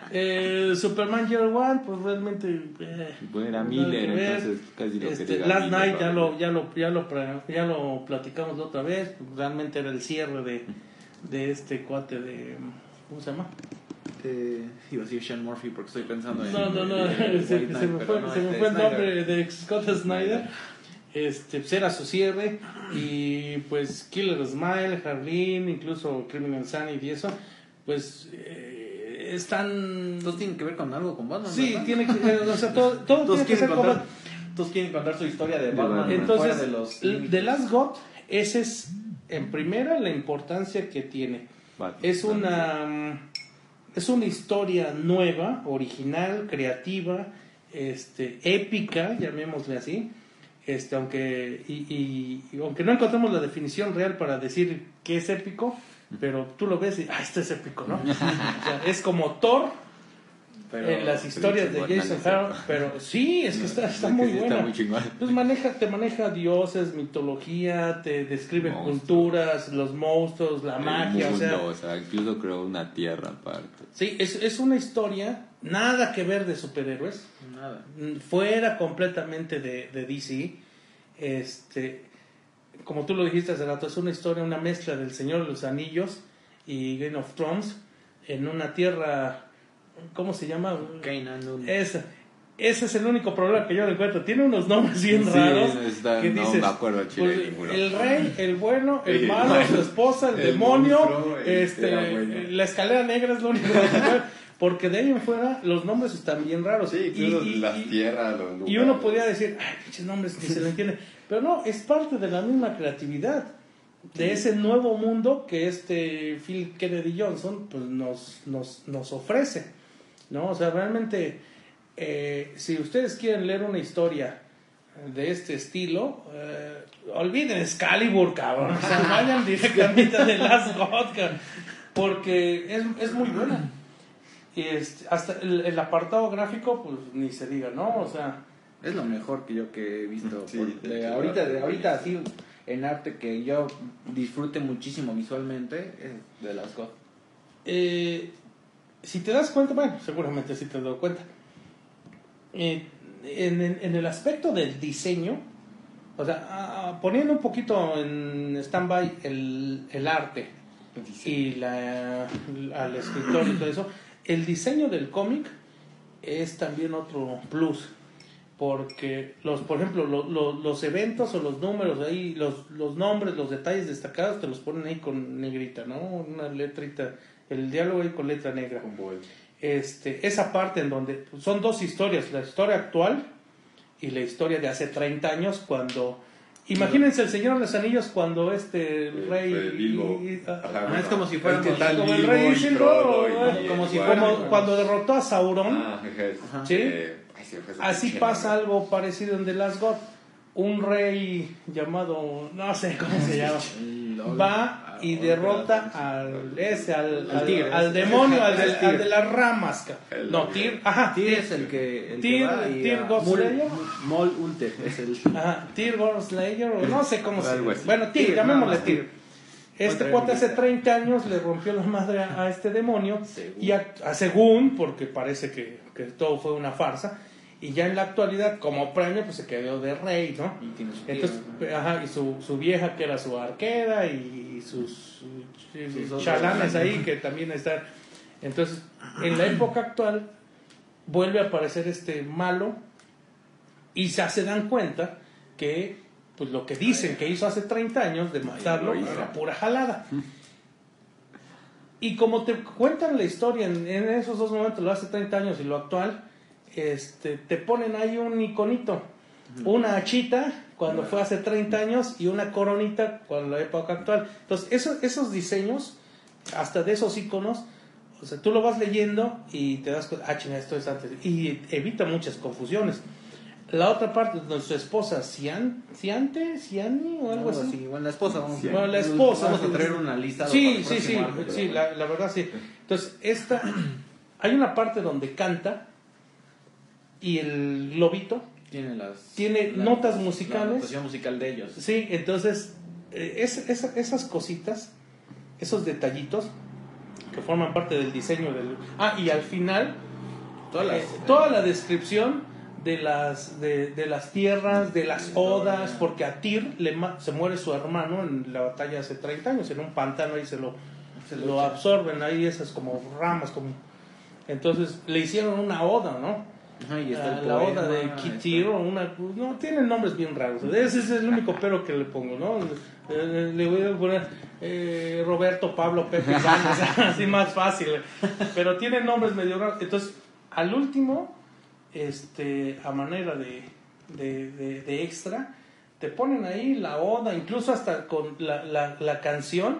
C: Eh, Superman Year One, pues realmente. eh,
D: Bueno, era Miller, entonces casi lo
C: Este,
D: que
C: Last
D: Miller,
C: Night ya lo, ya, lo, ya, lo, ya lo platicamos la otra vez. Realmente era el cierre de, de este cuate de. ¿Cómo se llama?
A: Eh, iba a decir Sean Murphy porque estoy pensando en.
C: No, no, no. se, me
A: pero
C: fue,
A: no,
C: se me
A: este,
C: fue el nombre de Scott Snyder. Este, pues era su cierre. Y pues Killer Smile, Harleen, incluso Criminal Sanity y eso. Pues eh, están.
A: Todos tienen que ver con algo con Batman.
C: Sí,
A: ¿verdad?
C: tiene que. eh, O sea, todo, todo
A: Todos
C: tiene que ser
A: contar, todos quieren contar su historia de Batman.
C: Entonces,
A: fuera de los
C: The. Last God, ese es en primera la importancia que tiene.
D: Batman.
C: Es una mm, es una historia nueva, original, creativa, este, épica, llamémosle así. Este, aunque y, y- y aunque no encontramos la definición real para decir qué es épico, pero tú lo ves y ah, esto es épico, ¿no? O sea, es como Thor
A: Pero-
C: en las historias de Jason Aaron, pero sí, es que está, está
D: Es que
C: muy
D: sí
C: buena.
D: Está muy.
C: Pues maneja, te maneja dioses, mitología, te describe
D: Monstruos.
C: culturas, los monstruos, la
D: El
C: magia, o
D: mundo,
C: sea,
D: o sea, incluso creó una tierra aparte.
C: sí, es, es una historia nada que ver de superhéroes,
A: Nada.
C: mm, fuera completamente de, de DC, este, como tú lo dijiste hace rato, es una historia, una mezcla del Señor de los Anillos y Game of Thrones en una tierra, ¿cómo se llama?
A: Kanan, un-
C: Esa. Ese es el único problema que yo le encuentro. Tiene unos nombres bien
D: Sí,
C: raros.
D: está-
C: que
D: no
C: dices,
D: me acuerdo chile
C: pues, el rey, el bueno, el
B: El
C: malo, su esposa, el,
B: el
C: demonio,
B: monstruo, el-
C: este,
B: era bueno.
C: la escalera negra es lo único que acuerdo. Porque de ahí en fuera los nombres están bien raros.
B: Sí,
C: Y-
B: las tierras, los lugares.
C: y uno podría decir, ay, pinches nombres, ni se le entiende. Pero no, es parte de la misma creatividad. De ese nuevo mundo que este Phil Kennedy Johnson pues, nos, nos, nos ofrece. ¿No? O sea, realmente, eh, si ustedes quieren leer una historia de este estilo, eh, olviden Excalibur, cabrón. O sea, vayan directamente de Last God, cabrón, porque es, es muy buena. Y este, hasta el, el apartado gráfico, pues ni se diga, ¿no? O sea,
A: Es lo mejor que yo que he visto.
B: Sí,
A: por-
B: de
A: de
B: hecho,
A: ahorita, de ahorita así en arte que yo disfrute muchísimo visualmente es de las God.
C: Eh, si te das cuenta, bueno, seguramente sí te has dado cuenta. Eh, en, en- en el aspecto del diseño, o sea, ah, poniendo un poquito en stand-by el, el arte y la, al escritor y todo eso, el diseño del cómic es también otro plus. Porque, los, por ejemplo, lo- lo- los eventos o los números, ahí, los, los nombres, los detalles destacados, te los ponen ahí con negrita, ¿no? Una letrita, el diálogo ahí con letra negra.
B: Con
C: este, esa parte en donde son dos historias, la historia actual y la historia de hace 30 años cuando... Imagínense el Señor de los Anillos cuando este
B: El-
C: rey...
B: el Bilbo.
C: y-
B: Ajá,
A: Ah, es como si
B: tal
C: como el rey
B: y
C: Isildur,
B: Frodo y- y
A: como
B: el
A: si
C: como cuando derrotó a Sauron,
B: Ah.
C: ¿sí?
B: Eh, ay,
C: así pasa algo parecido en The Last God. Un rey llamado, no sé cómo se llama, va y derrota al ese al,
A: Al
C: al,
A: tigre.
C: al demonio al, del- al de las ramas
B: El-
C: no tir ajá
A: Tyr es el que, el
C: Tyr- Tyr.
A: Mul- Mol Ulter es el...
C: Ajá, Tyr Slayer, o no sé cómo se. Bueno, Tyr,
A: Tyr,
C: llamémosle. Tyr. Este cuate hace
A: lista.
C: 30 años le rompió la madre a, a este demonio.
A: Según.
C: Y a, a según, porque parece que, que todo fue una farsa. Y ya en la actualidad, como premio, pues se quedó de rey, ¿no?
A: Y tiene su
C: Entonces, ajá, y su, su vieja que era su arquera y sus, sus
A: Sus otros
C: chalanes ahí que también están. Entonces, en la época actual vuelve a aparecer este malo y ya se dan cuenta que pues lo que dicen que hizo hace 30 años de matarlo era pura jalada. Y como te cuentan la historia en, en esos dos momentos, lo hace 30 años y lo actual, este, te ponen ahí un iconito, una hachita cuando fue hace 30 años y una coronita con la época actual. Entonces, esos, esos diseños, hasta de esos iconos, o sea, tú lo vas leyendo y te das cuenta, ah, chinga, esto es antes, y evita muchas confusiones. La otra parte, donde su esposa, Cian, Ciante, Ciani o algo así.
A: Bueno, la esposa, vamos.
C: Bueno, la esposa.
A: Vamos a traer una lista.
C: Sí, sí, sí, sí, la, la verdad sí. Entonces, esta, hay una parte donde canta y el globito,
A: Tiene las...
C: Tiene
A: la-
C: notas
A: La
C: musicales.
A: notación musical de ellos.
C: sí, entonces, eh, es- esa- esas cositas, esos detallitos que forman parte del diseño del... Ah, y al final,
A: Todas las-
C: eh, toda la descripción de las, de, de las tierras, de las odas, porque a Tyr le se muere su hermano en la batalla hace 30 años, en un pantano ahí se lo,
A: Se
C: lo absorben, ahí esas como ramas, como... Entonces le hicieron una oda, ¿no?
A: Ajá, y está el
C: la
A: poema,
C: oda de Kitir o una no tienen nombres bien raros. Ese es el único pero que le pongo no Eh, le voy a poner eh, Roberto Pablo Pepe sea, así más fácil. Pero tienen nombres medio raros. Entonces al último este a manera de, de, de- de extra te ponen ahí la oda incluso hasta con la, la, la canción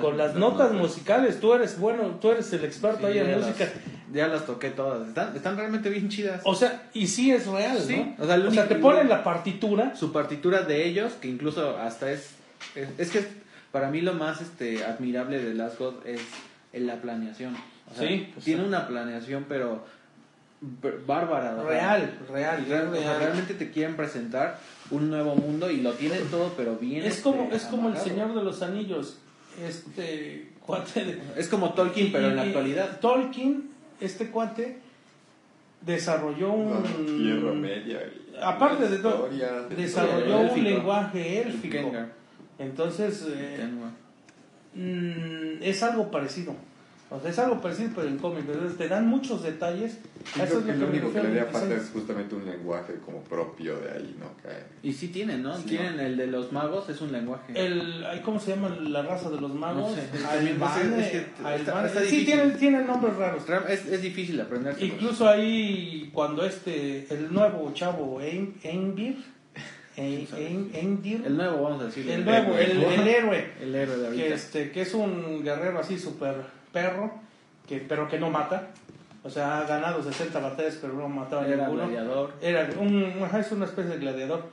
C: con las notas musicales. Tú eres bueno tú eres el experto ahí en música
A: las- ya las toqué todas. Están, están realmente bien chidas.
C: o sea, y sí es real,
A: Sí,
C: ¿no?
A: o sea, el único-
C: te ponen la partitura.
A: Su partitura de ellos, que incluso hasta es. Es, es que para mí lo más este admirable de Last God es en la planeación. O sea,
C: Sí, pues,
A: tiene
C: sí.
A: una planeación, pero. bárbara. o sea,
C: Real, real,
A: real- o sea,
C: real.
A: realmente te quieren presentar un nuevo mundo y lo tienen todo, pero bien.
C: Es como,
A: este,
C: es como el. Señor de los Anillos. Este cuate de.
A: Es como Tolkien, pero en la actualidad.
C: Tolkien, este cuate, desarrolló
B: Tierra
C: un.
B: Media. y
C: Aparte de todo, Desarrolló un
A: élfico.
C: lenguaje élfico. Entonces, eh, mm, es algo parecido. O sea, es algo parecido, pero en cómic. Entonces, te dan muchos detalles. Eso es
B: que
C: lo que me
B: único que le haría
C: al
B: falta es justamente un lenguaje como propio de ahí, ¿no? Que-
A: Y sí tienen, ¿no?
B: Sí,
A: tienen el de los magos, es un lenguaje.
C: El, ¿Cómo se llama la raza de los magos?
A: No sé, es
C: Albane,
A: también- es que- es que
C: Albane.
A: está- está
C: sí, tienen, tienen nombres raros.
A: Es, es difícil aprender.
C: Incluso ahí, cuando este, el nuevo chavo, Ein- Einbir, Ein- Ein- Eindir,
A: El nuevo, vamos a decirle.
C: el nuevo, el, el héroe,
A: El héroe de ahorita.
C: que, este, que es un guerrero así súper perro, que, pero que no mata. O sea, ha ganado 60 batallas, pero no ha matado a
A: Era
C: ninguno.
A: gladiador.
C: Era un, ajá, es una especie de gladiador.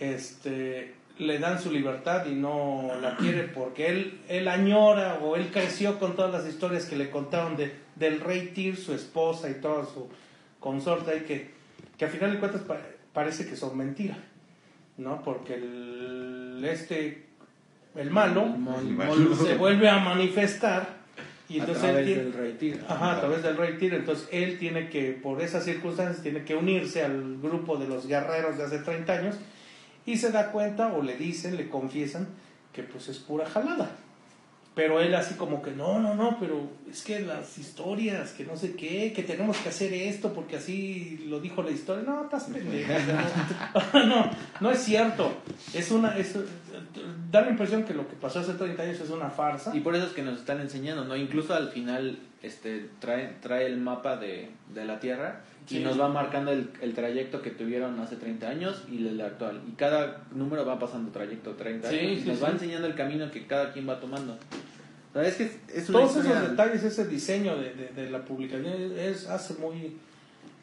C: Este, le dan su libertad y no la quiere porque él, él añora o él creció con todas las historias que le contaron de, del rey Tyr, su esposa y toda su consorte ahí que, que a final de cuentas pa- parece que son mentira, ¿no? Porque el, este, el malo,
B: El
C: se vuelve a manifestar y
A: a
C: entonces él
A: través
C: tiene-
A: del Rey Tigre.
C: Ajá, a través del Rey Tigre. Entonces él tiene que, por esas circunstancias, tiene que unirse al grupo de los guerreros de hace 30 años y se da cuenta o le dicen, le confiesan que pues es pura jalada. Pero él así como que no, no, no, pero es que las historias, que no sé qué, que tenemos que hacer esto porque así lo dijo la historia. No, estás pendejo. no, no, no es cierto. Es una, es, da la impresión que lo que pasó hace 30 años es una farsa.
A: Y por eso es que nos están enseñando, ¿no? Incluso al final este trae, trae el mapa de, de la Tierra
C: Sí.
A: y nos va marcando el, el trayecto que tuvieron hace 30 años y el actual. Y cada número va pasando trayecto 30
C: Sí,
A: años y
C: sí,
A: nos
C: sí.
A: va enseñando el camino que cada quien va tomando. Es que es- es una
C: Todos
A: historia-
C: esos detalles, ese diseño de, de- de la publicación es, hace muy,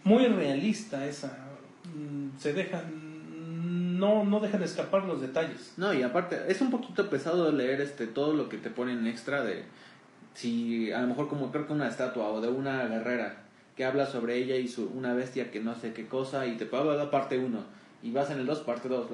C: muy realista esa. mm, Se dejan, no, no dejan escapar los detalles.
A: No, y aparte, es un poquito pesado leer este todo lo que te ponen extra de si a lo mejor como creo que una estatua o de una guerrera que habla sobre ella y su, una bestia que no sé qué cosa y te va a la parte 1 y vas en el 2 parte 2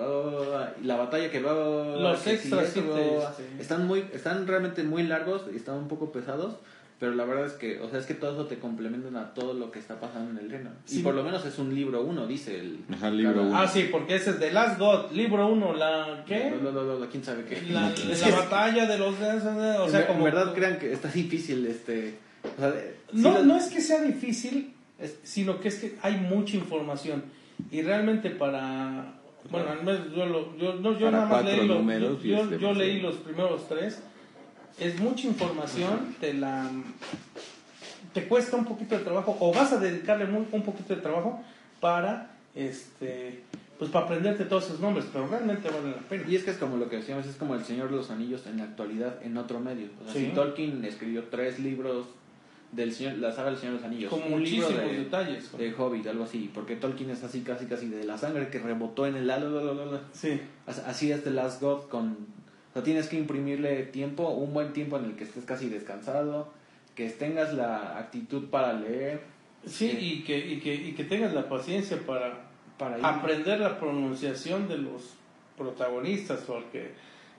A: y la batalla que va
C: Los
A: que
C: extras sí sí.
A: están muy están realmente muy largos y están un poco pesados pero la verdad es que o sea es que todo eso te complementan a todo lo que está pasando en el reino y por lo menos es un libro uno dice el
D: Ajá, libro
A: cada-
D: uno.
C: Ah, sí, porque ese es The Last God, libro 1, la. ¿Qué?
A: Lo- lo- lo- lo- quién sabe qué
C: La, la batalla de los. O sea,
A: en,
C: como.
A: en verdad crean que está difícil este o sea, de- sí
C: No, no es que sea difícil, sino que es que hay mucha información. Y realmente para... Bueno, al menos yo, lo- yo, no, yo nada más leí, los-
D: números
C: yo,
D: es
C: yo
D: demasiado.
C: leí los primeros tres. Es mucha información, te la... Te cuesta un poquito de trabajo, o vas a dedicarle muy- un poquito de trabajo para, este, pues para aprenderte todos esos nombres, pero realmente vale la pena.
A: y es que es como lo que decíamos es como el Señor de los Anillos en la actualidad en otro medio o sea
C: Sí.
A: si Tolkien escribió tres libros del señor la saga del Señor de los Anillos
C: Con
A: un libro de,
C: detalles.
A: de Hobbit algo así porque Tolkien es así casi casi de la sangre que rebotó en el la, la.
C: Sí.
A: así es The Last God con o sea, tienes que imprimirle tiempo un buen tiempo en el que estés casi descansado que tengas la actitud para leer
C: Sí,
A: Sí.
C: y que, y, que, y que tengas la paciencia para
A: para ir
C: aprender la pronunciación de los protagonistas, porque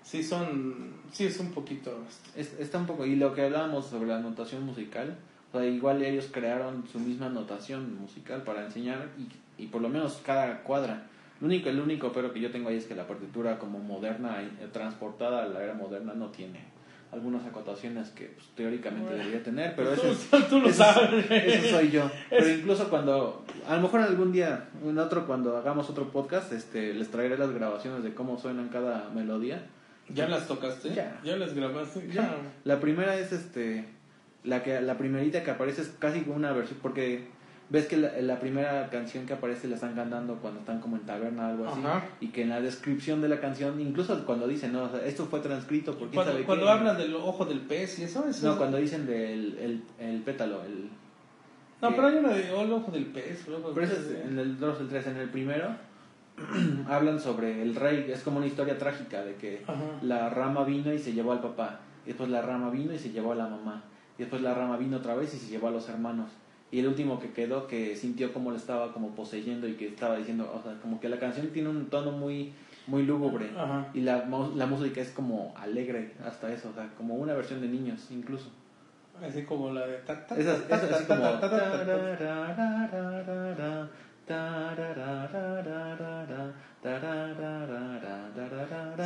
C: sí son, sí es un poquito...
A: Es- está un poco y lo que hablábamos sobre la notación musical o sea, igual ellos crearon su misma notación musical para enseñar y, y por lo menos cada cuadra lo único el único pero que yo tengo ahí es que la partitura como moderna eh, transportada a la era moderna no tiene algunas acotaciones que pues, teóricamente debería tener pero eso es-
C: tú, tú lo
A: eso-
C: sabes.
A: eso soy yo. Pero incluso cuando, a lo mejor algún día, en otro, cuando hagamos otro podcast, este, les traeré las grabaciones de cómo suenan cada melodía.
C: ¿Ya las tocaste?
A: Ya.
C: las grabaste? Ya.
A: La primera es este, la que, la primerita que aparece es casi como una versión, porque ves que la, la primera canción que aparece la están cantando cuando están como en taberna o algo así,
C: Ajá.
A: y que en la descripción de la canción, incluso cuando dicen, no, o sea, esto fue transcrito por quién
C: Cuando,
A: sabe
C: cuando
A: qué.
C: hablan del ojo del pez y eso, eso
A: No, cuando dicen del el, el pétalo, el...
C: No,
A: que-
C: pero hay una de oh, el ojo del pez. el ojo del
A: Pero
C: pez,
A: es en el 2, el 3, en el primero hablan sobre el rey, es como una historia trágica de que
C: Ajá.
A: la rama vino y se llevó al papá, y después la rama vino y se llevó a la mamá, y después la rama vino otra vez y se llevó a los hermanos. Y el último que quedó que sintió como le estaba como poseyendo y que estaba diciendo, o sea, como que la canción tiene un tono muy muy lúgubre
C: Ajá.
A: y la, la música es como alegre hasta eso, o sea, como una versión de niños incluso.
C: Así como la de... ta, ta,
A: Esa
C: ta,
A: esa
C: ta,
A: así como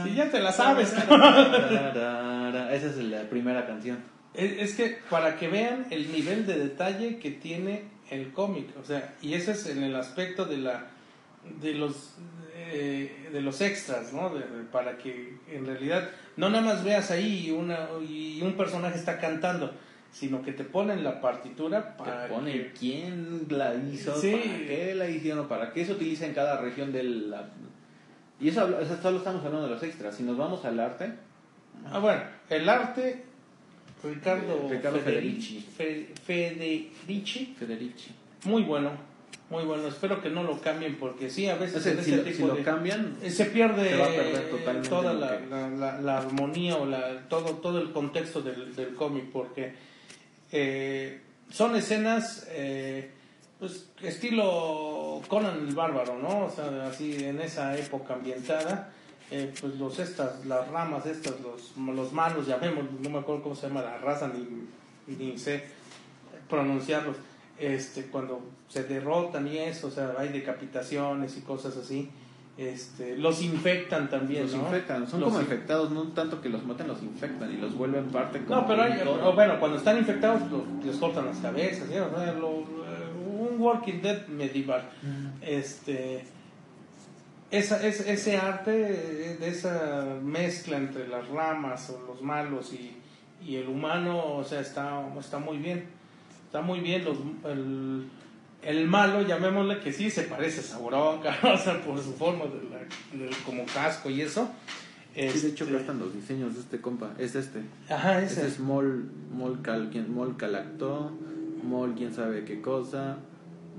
C: Sí, ya te la sabes.
A: Esa es la primera canción.
C: Es, es que para que vean el nivel de detalle que tiene el cómic, o sea, y ese es en el aspecto de la de los eh, de los extras, ¿no? De- de- para que en realidad no nada más veas ahí una y un personaje está cantando, sino que te ponen la partitura para
A: Te pone
C: que-
A: quién la hizo,
C: Sí.
A: para qué la hicieron, para qué se utiliza en cada región del... la- Y eso habla- o sea, solo estamos hablando de los extras. Si nos vamos al arte,
C: Ah, bueno, el arte Ricardo,
A: Ricardo
C: Federici, Fe- Federici,
A: Federici.
C: muy bueno, muy bueno. Espero que no lo cambien porque sí, a veces
A: sea,
C: en
A: si,
C: este
A: lo,
C: tipo
A: si lo
C: de-
A: cambian,
C: Eh, se pierde
A: Se va a perder totalmente
C: toda la- la armonía o la, todo, todo el contexto del, del cómic porque eh, son escenas eh, pues estilo Conan el Bárbaro, ¿no? O sea, así en esa época ambientada, eh, pues los estas, las ramas estas, los, los malos, llamemos, no me acuerdo cómo se llama la raza, ni, ni sé pronunciarlos, este, cuando se derrotan y eso, o sea, hay decapitaciones y cosas así. Este, los infectan también,
A: Los
C: ¿no?
A: infectan, son
C: Los
A: como
C: in-
A: infectados, no tanto que los maten, los infectan y los vuelven parte como
C: No, pero hay, bueno, cuando están infectados los- les cortan las cabezas, ¿sí? O sea, lo- un Walking Dead medieval. Este, esa, es- ese arte de esa mezcla entre las ramas o los malos y, y el humano, o sea, está, está muy bien. Está muy bien. Los, el, el malo, llamémosle que sí, se parece a Sauron, o sea, por su forma de la- como casco y eso.
A: Sí, de hecho,
C: Este,
A: están los diseños de este compa. Es este.
C: Ajá,
A: Este
C: ese.
A: es Mol, Mol, Cal, Mol Calactó, Mol quién sabe qué cosa,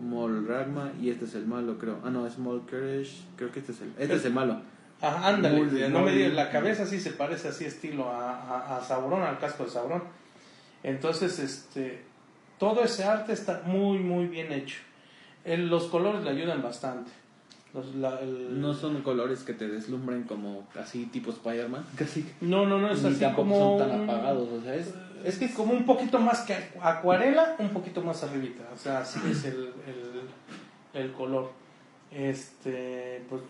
A: Mol Ragma y este es el malo, creo. Ah, no, es Mol creo que este es el, este es el malo.
C: Ajá, ándale,
A: Muy-
C: no me digas, la cabeza sí se parece así estilo a, a, a Sauron, al casco de Sauron. Entonces, este, todo ese arte está muy, muy bien hecho. El- los colores le ayudan bastante. Los- la- el-
A: No son colores que te deslumbren como así tipo Spider-Man, casi.
C: no, no, no, es
A: Ni
C: así como...
A: son tan apagados, o sea, es,
C: Es que como un poquito más que acu- acuarela, un poquito más arribita. O sea, así es el, el, color. Este, pues,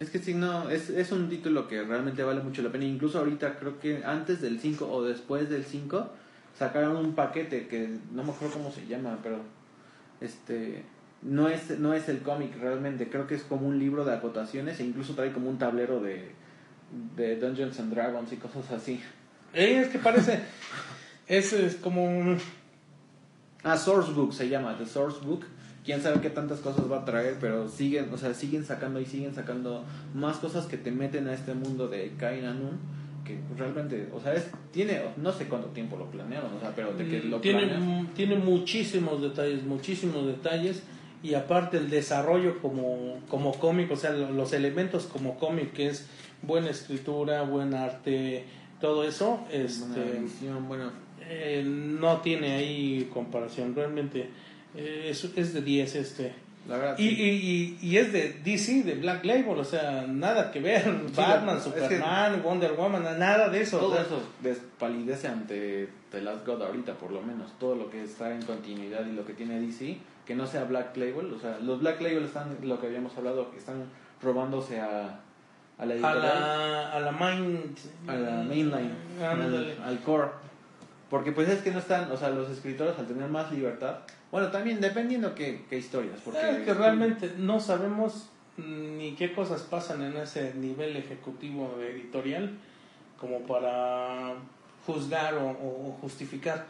A: Es que sí, no, es, es un título que realmente vale mucho la pena. Incluso ahorita creo que antes del 5 o después del 5 sacaron un paquete que no me acuerdo cómo se llama, pero este no es no es el cómic realmente, creo que es como un libro de acotaciones e incluso trae como un tablero de, de Dungeons and Dragons y cosas así.
C: eh, es que parece, es, es como un...
A: Ah, Sourcebook se llama, The Sourcebook. Quién sabe qué tantas cosas va a traer, pero siguen, o sea, siguen sacando y siguen sacando más cosas que te meten a este mundo de Kain Anun, que realmente, o sea, es, tiene, no sé cuánto tiempo lo planearon, o sea, pero de que lo
C: Mm, tiene,
A: planeas.
C: mu- tiene muchísimos detalles, muchísimos detalles y aparte el desarrollo como, como cómic, o sea, lo- los elementos como cómic que es buena escritura, buen arte, todo eso,
A: Buena
C: este,
A: edición, bueno,
C: eh, no tiene ahí comparación, realmente eh, es, es de 10 este.
A: la verdad.
C: Y,
A: sí.
C: y, y, y es de DC, de Black Label, o sea, nada que ver, Batman,
A: es que-
C: Superman, Wonder Woman, nada de eso. o
A: todo
C: sea,
A: eso despalidece ante The Last God ahorita, por lo menos. Todo lo que está en continuidad y lo que tiene DC, que no sea Black Label. O sea, los Black Label están, lo que habíamos hablado, que están robándose a, a la
C: a la, a la main,
A: a la mainline, al core. Porque pues es que no están, o sea, los escritores al tener más libertad, bueno, también dependiendo qué, qué historias, porque
C: Es que realmente no sabemos ni qué cosas pasan en ese nivel ejecutivo editorial como para juzgar o, o- justificar.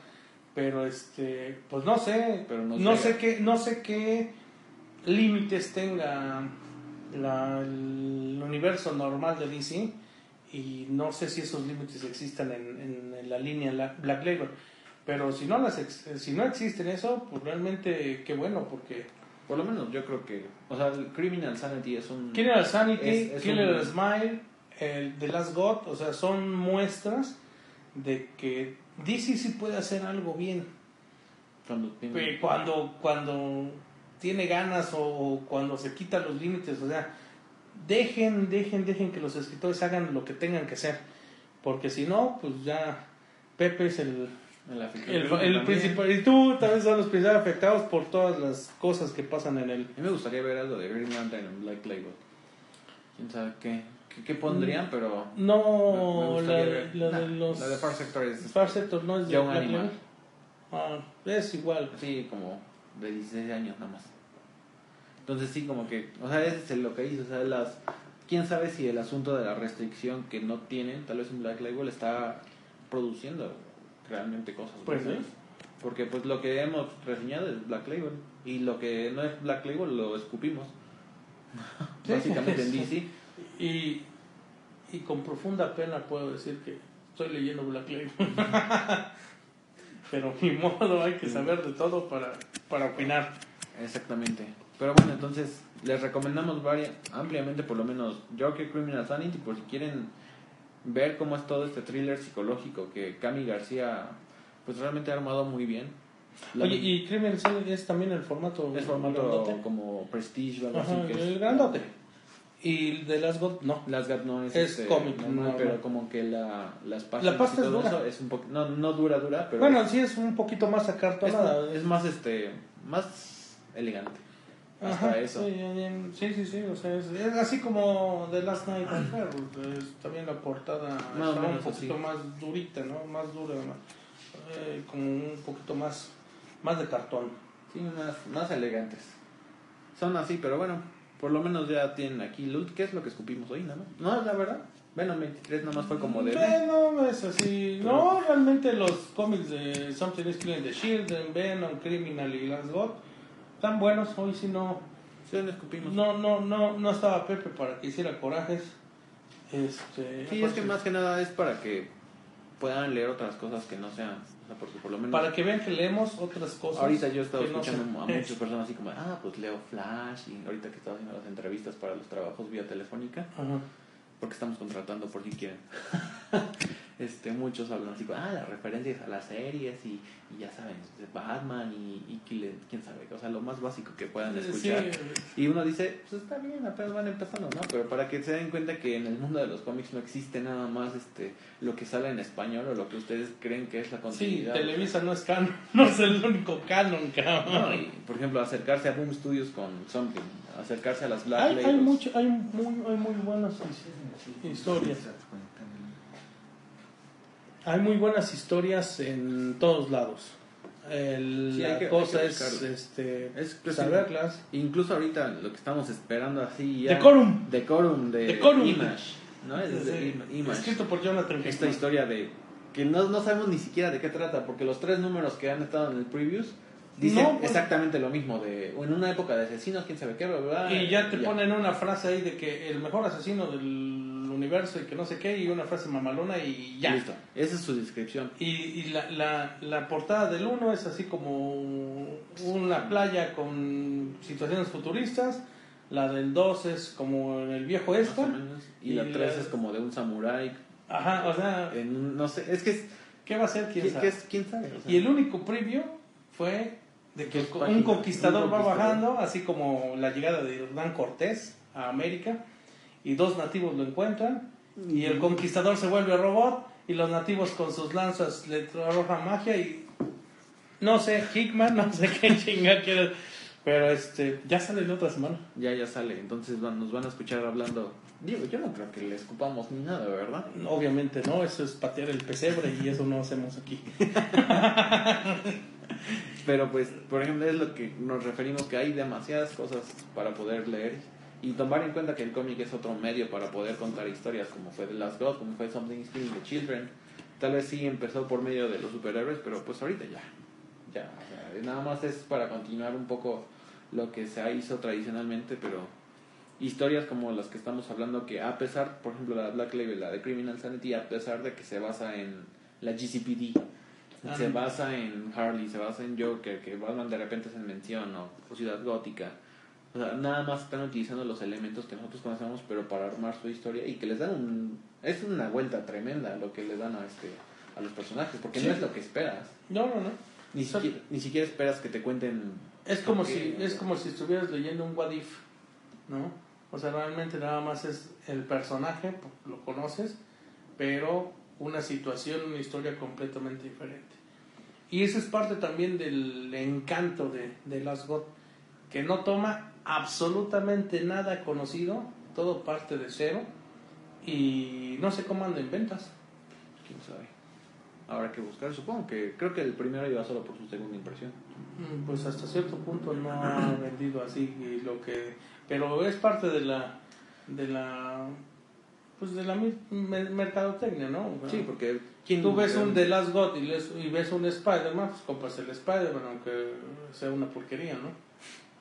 C: Pero este, pues no sé,
A: Pero no
C: no,
A: sé.
C: sé qué, no sé qué límites tenga la- el universo normal de DC y no sé si esos límites existan en, en- en la línea la- Black Label. Pero si no las ex- si no existen eso, pues realmente qué bueno porque
A: por lo menos yo creo que, o sea, el Criminal Sanity es un...
C: Killer Sanity,
A: Es- es
C: Killer
A: un-
C: Smile, el The Last God, o sea, son muestras de que DC sí puede hacer algo bien.
A: Cuando tiene-
C: Pero cuando, cuando tiene ganas o, o cuando se quitan los límites, o sea, dejen, dejen, dejen que los escritores hagan lo que tengan que hacer. Porque si no, pues ya Pepe es el, el, principal. Y tú también son los principales afectados por todas las cosas que pasan en el.
A: A mí me gustaría ver algo de Green Lantern en Black Label. Quién sabe qué, qué, qué pondrían, pero... me- me
C: No, la,
A: ver.
C: la
A: Nah,
C: de los.
A: La de Far Sector es
C: Far Sector no es de
A: Ya un
C: Black
A: animal.
C: Ah, es igual.
A: así como de 16 años nada más. Entonces sí, como que, o sea, ese es lo que hizo, o sea, las... ¿Quién sabe si el asunto de la restricción que no tienen, tal vez un Black Label, está produciendo realmente cosas
C: Pues
A: buenas? Porque pues lo que hemos reseñado es Black Label y lo que no es Black Label lo escupimos.
C: Sí.
A: Básicamente en DC.
C: Y, y con profunda pena puedo decir que estoy leyendo Black Label. Pero ni modo, hay que saber de todo para, para opinar.
A: Exactamente. Pero bueno, entonces les recomendamos varias, ampliamente por lo menos Joker Criminal Sanity por si quieren ver cómo es todo este thriller psicológico que Cami García pues realmente ha armado muy bien. La-
C: Oye, y Criminal Cell es también el formato
A: es formato
C: grandote?
A: como Prestige o algo
C: Ajá,
A: así. que es-
C: el grandote. Y de Last God, no.
A: Las GAT no es,
C: Es
A: este,
C: cómic,
A: normal, pero como que la, las páginas
C: La pasta
A: y
C: es
A: todo
C: dura.
A: eso es un poco no no dura dura, pero
C: Bueno, sí es un poquito más
A: es,
C: acartonada.
A: es más este más elegante.
C: Ajá,
A: Hasta eso.
C: Sí, sí, sí, sí, o sea, es, es así como The Last Night Affair, es también la portada
A: Más o
C: está un poquito
A: así.
C: más durita, ¿no? Más dura, más, eh, como un poquito más, más de cartón.
A: Sí, más, más elegantes. Son así, pero bueno, por lo menos ya tienen aquí loot. ¿Qué es lo que escupimos hoy, no? No, la verdad. Venom 23 nomás fue como de...
C: Bueno, es así. No, realmente los cómics de Something is Killing the Shield, Venom, Criminal y Last God están buenos. Hoy sí no,
A: Sí,
C: no, no, no, no estaba Pepe para que hiciera corajes. Este,
A: Sí, es que más que nada es para que puedan leer otras cosas que no sean... porque por lo menos...
C: Para que vean que leemos otras cosas.
A: Ahorita yo he estado
C: no
A: escuchando a muchas personas así como, ah, pues leo Flash y ahorita que estaba haciendo las entrevistas para los trabajos vía telefónica,
C: Ajá.
A: Porque estamos contratando por si quieren. este, muchos hablan así, ah, las referencias a las series y, y ya saben, Batman y, y quién quién sabe, o sea, lo más básico que puedan escuchar.
C: Sí,
A: Y uno dice, pues está bien, apenas van empezando, ¿no? Pero para que se den cuenta que en el mundo de los cómics no existe nada más este lo que sale en español o lo que ustedes creen que es la
C: sí,
A: continuidad.
C: Televisa no es canon, no es el único canon, cabrón.
A: No, y, por ejemplo, acercarse a Boom Studios con Something, acercarse a las Black
C: hay, hay, mucho, hay, muy, hay muy buenas his- historias. Hay muy buenas historias en todos lados. El-
A: Sí, hay
C: la
A: que-
C: cosa es este,
A: Es pues,
C: saberlas.
A: Incluso ahorita lo que estamos esperando así ya...
C: Decorum.
A: Decorum de
C: Decorum.
A: Image, ¿no? Es de
C: Sí,
A: Im- Image.
C: Escrito por Jonathan
A: Esta historia de... Que no, no sabemos ni siquiera de qué trata, porque los tres números que han estado en el previews dicen
C: No, pues-
A: exactamente lo mismo, de en una época de asesinos, quién sabe qué, bla,
C: Y ya te ponen una frase ahí de que el mejor asesino del universo y que no sé qué, y una frase mamalona y ya.
A: Listo. Esa es su descripción.
C: Y, y la, la, la portada del 1 es así como una playa con situaciones futuristas. La del 2 es como en el viejo
A: más o menos. Y,
C: Y
A: la 3
C: la-
A: es como de un samurái.
C: Ajá, o sea,
A: En no sé, es que es...
C: ¿qué va a ser? ¿Quién
A: ¿Quién,
C: sabe?
A: quién sabe? O sea,
C: Y el único preview fue de que un conquistador
A: un
C: va bajando, así como la llegada de Hernán Cortés a América, y dos nativos lo encuentran, y el conquistador se vuelve robot, y los nativos con sus lanzas le arrojan magia, y no sé, Hickman, no sé qué chinga quiere, pero este, ya sale la otra semana.
A: Ya, ya sale. Entonces van- nos van a escuchar hablando... Digo, yo no creo que le escupamos ni nada, ¿verdad?
C: Obviamente no, eso es patear el pesebre, y eso no hacemos aquí.
A: Pero pues, por ejemplo, es lo que nos referimos que hay demasiadas cosas para poder leer y tomar en cuenta que el cómic es otro medio para poder contar historias, como fue The Last God, como fue Something Killing the Children. Tal vez sí empezó por medio de los superhéroes, pero pues ahorita ya. Ya, o sea, nada más es para continuar un poco lo que se hizo tradicionalmente, pero historias como las que estamos hablando, que a pesar, por ejemplo, la Black Label, la de Criminal Sanity, a pesar de que se basa en la GCPD,
C: Ah,
A: se basa en Harley, se basa en Joker, que Batman de repente se menciona, o Ciudad Gótica. O sea, nada más están utilizando los elementos que nosotros conocemos, pero para armar su historia y que les dan un... Es una vuelta tremenda lo que le dan a este a los personajes, porque
C: Sí.
A: no es lo que esperas.
C: No, no, no.
A: Ni, siquiera, ni siquiera esperas que te cuenten...
C: Es como si es como si estuvieras leyendo un What If, ¿no? O sea, realmente nada más es el personaje, lo conoces, pero una situación, una historia completamente diferente. Y eso es parte también del encanto de, de Last God, que no toma absolutamente nada conocido, todo parte de cero, y no sé cómo anda en ventas.
A: quién sabe. Habrá que buscar, supongo que creo que el primero iba solo por su segunda impresión.
C: Mm, Pues hasta cierto punto no ha vendido así lo que, pero es parte de la, de la, pues de la mi- mer- mercadotecnia, ¿no?
A: Sí, porque... ¿quién-
C: Tú ves un The Last God y, les- y ves un Spider-Man, pues compras el Spider-Man, aunque sea una porquería, ¿no?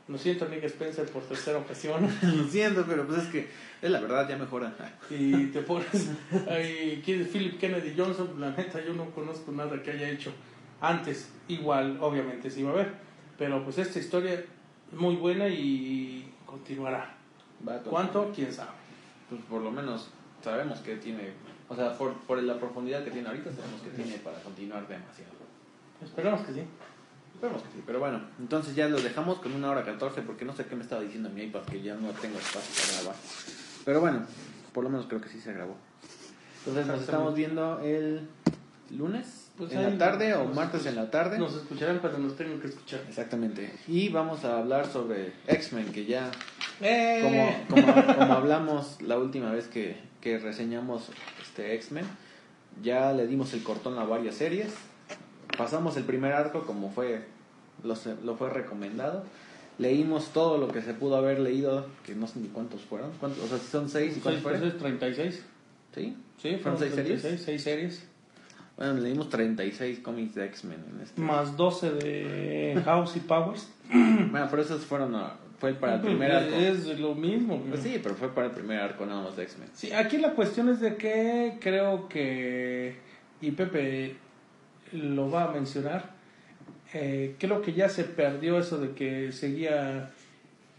C: Lo siento, Nick Spencer, por tercera ocasión.
A: Lo siento, pero pues es que es la verdad, ya mejora.
C: y te pones ahí, ¿quién es Philip Kennedy Johnson? La neta, yo no conozco nada que haya hecho antes. Igual, obviamente, sí va a haber. Pero pues esta historia es muy buena y continuará.
A: Va
C: ¿Cuánto? ¿Quién sabe?
A: Pues por lo menos sabemos que tiene, o sea, por, por la profundidad que tiene ahorita, sabemos que tiene para continuar demasiado.
C: Esperamos que sí.
A: Esperemos que sí, pero bueno, entonces ya los dejamos con una hora 14 porque no sé qué me estaba diciendo mi iPad que ya no tengo espacio para grabar. Pero bueno, por lo menos creo que sí se grabó. Entonces nos estamos viendo el lunes
C: Pues
A: en la tarde o martes en la tarde.
C: Nos escucharán cuando nos tengan que escuchar.
A: Exactamente. Y vamos a hablar sobre X-Men, que ya,
C: ¡Eh!
A: como, como, como hablamos la última vez que, que reseñamos este X-Men, ya le dimos el cortón a varias series. Pasamos el primer arco como fue lo, lo fue recomendado. Leímos todo lo que se pudo haber leído, que no sé ni cuántos fueron. ¿Cuántos? O sea, si son seis y cuántos
C: Seis,
A: fueron.
C: pues, 36.
A: ¿Sí?
C: Sí,
A: ¿Fueron seis series?
C: 36, seis series.
A: Bueno, leímos 36 cómics de X-Men en este.
C: Más 12 de House y Powers.
A: Bueno, pero esos fueron, fue para el primer arco.
C: Es lo mismo.
A: Pues sí, pero fue para el primer arco nada más de X-Men.
C: Sí, aquí la cuestión es de que creo que, y Pepe lo va a mencionar, eh, creo que ya se perdió eso de que seguía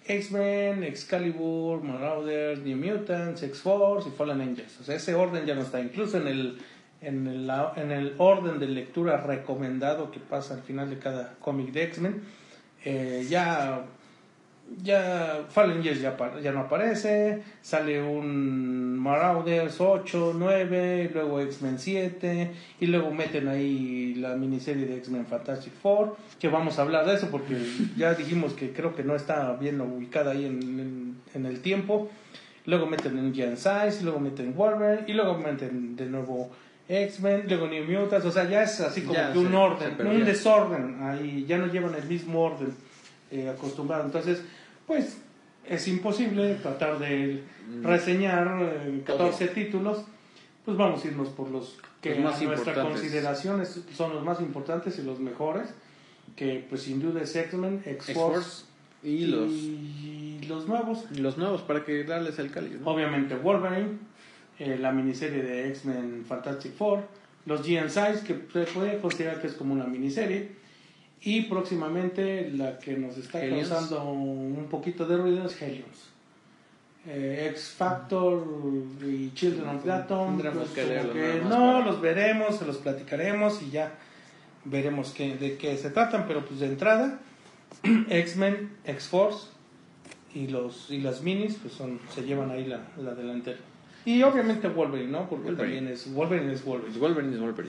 C: X-Men, Excalibur, Marauders, New Mutants, X-Force y Fallen Angels. O sea, ese orden ya no está. Incluso en el, en el, en el orden de lectura recomendado que pasa al final de cada cómic de X-Men, eh, ya ya Fallen Angels ya, ya no aparece, sale un Marauders 8, 9, y luego X-Men 7, y luego meten ahí la miniserie de X-Men Fantastic Four, que vamos a hablar de eso porque ya dijimos que creo que no está bien ubicada ahí en, en- en el tiempo. Luego meten en Giant Size, luego meten Wolverine, y luego meten de nuevo X-Men, luego New Mutants, o sea, ya es así como
A: Ya
C: que un orden, un desorden, ahí ya no llevan el mismo orden eh, acostumbrado. Entonces, pues es imposible tratar de
A: Mm.
C: reseñar eh, 14 títulos, pues vamos a irnos por los que
A: Los más
C: a nuestra consideración es- son los más importantes y los mejores, que pues sin duda es X-Men, X-Force
A: y los,
C: y los nuevos.
A: y los nuevos para que darles el cáliz. ¿no?
C: Obviamente Wolverine, eh, la miniserie de X-Men Fantastic Four, los GNSIs, que se puede considerar que es como una miniserie, y próximamente la que nos está causando un poquito de ruido es Hellions. Eh, X Factor y Children of the Atom, pues,
A: que
C: no, los veremos, se los platicaremos y ya veremos qué, de qué se tratan, pero pues de entrada, X-Men, X-Force y los y las minis pues son se llevan ahí la, la delantera. Y obviamente Wolverine, ¿no? Porque
A: Wolverine.
C: también es Wolverine es Wolverine.
A: Wolverine es Wolverine.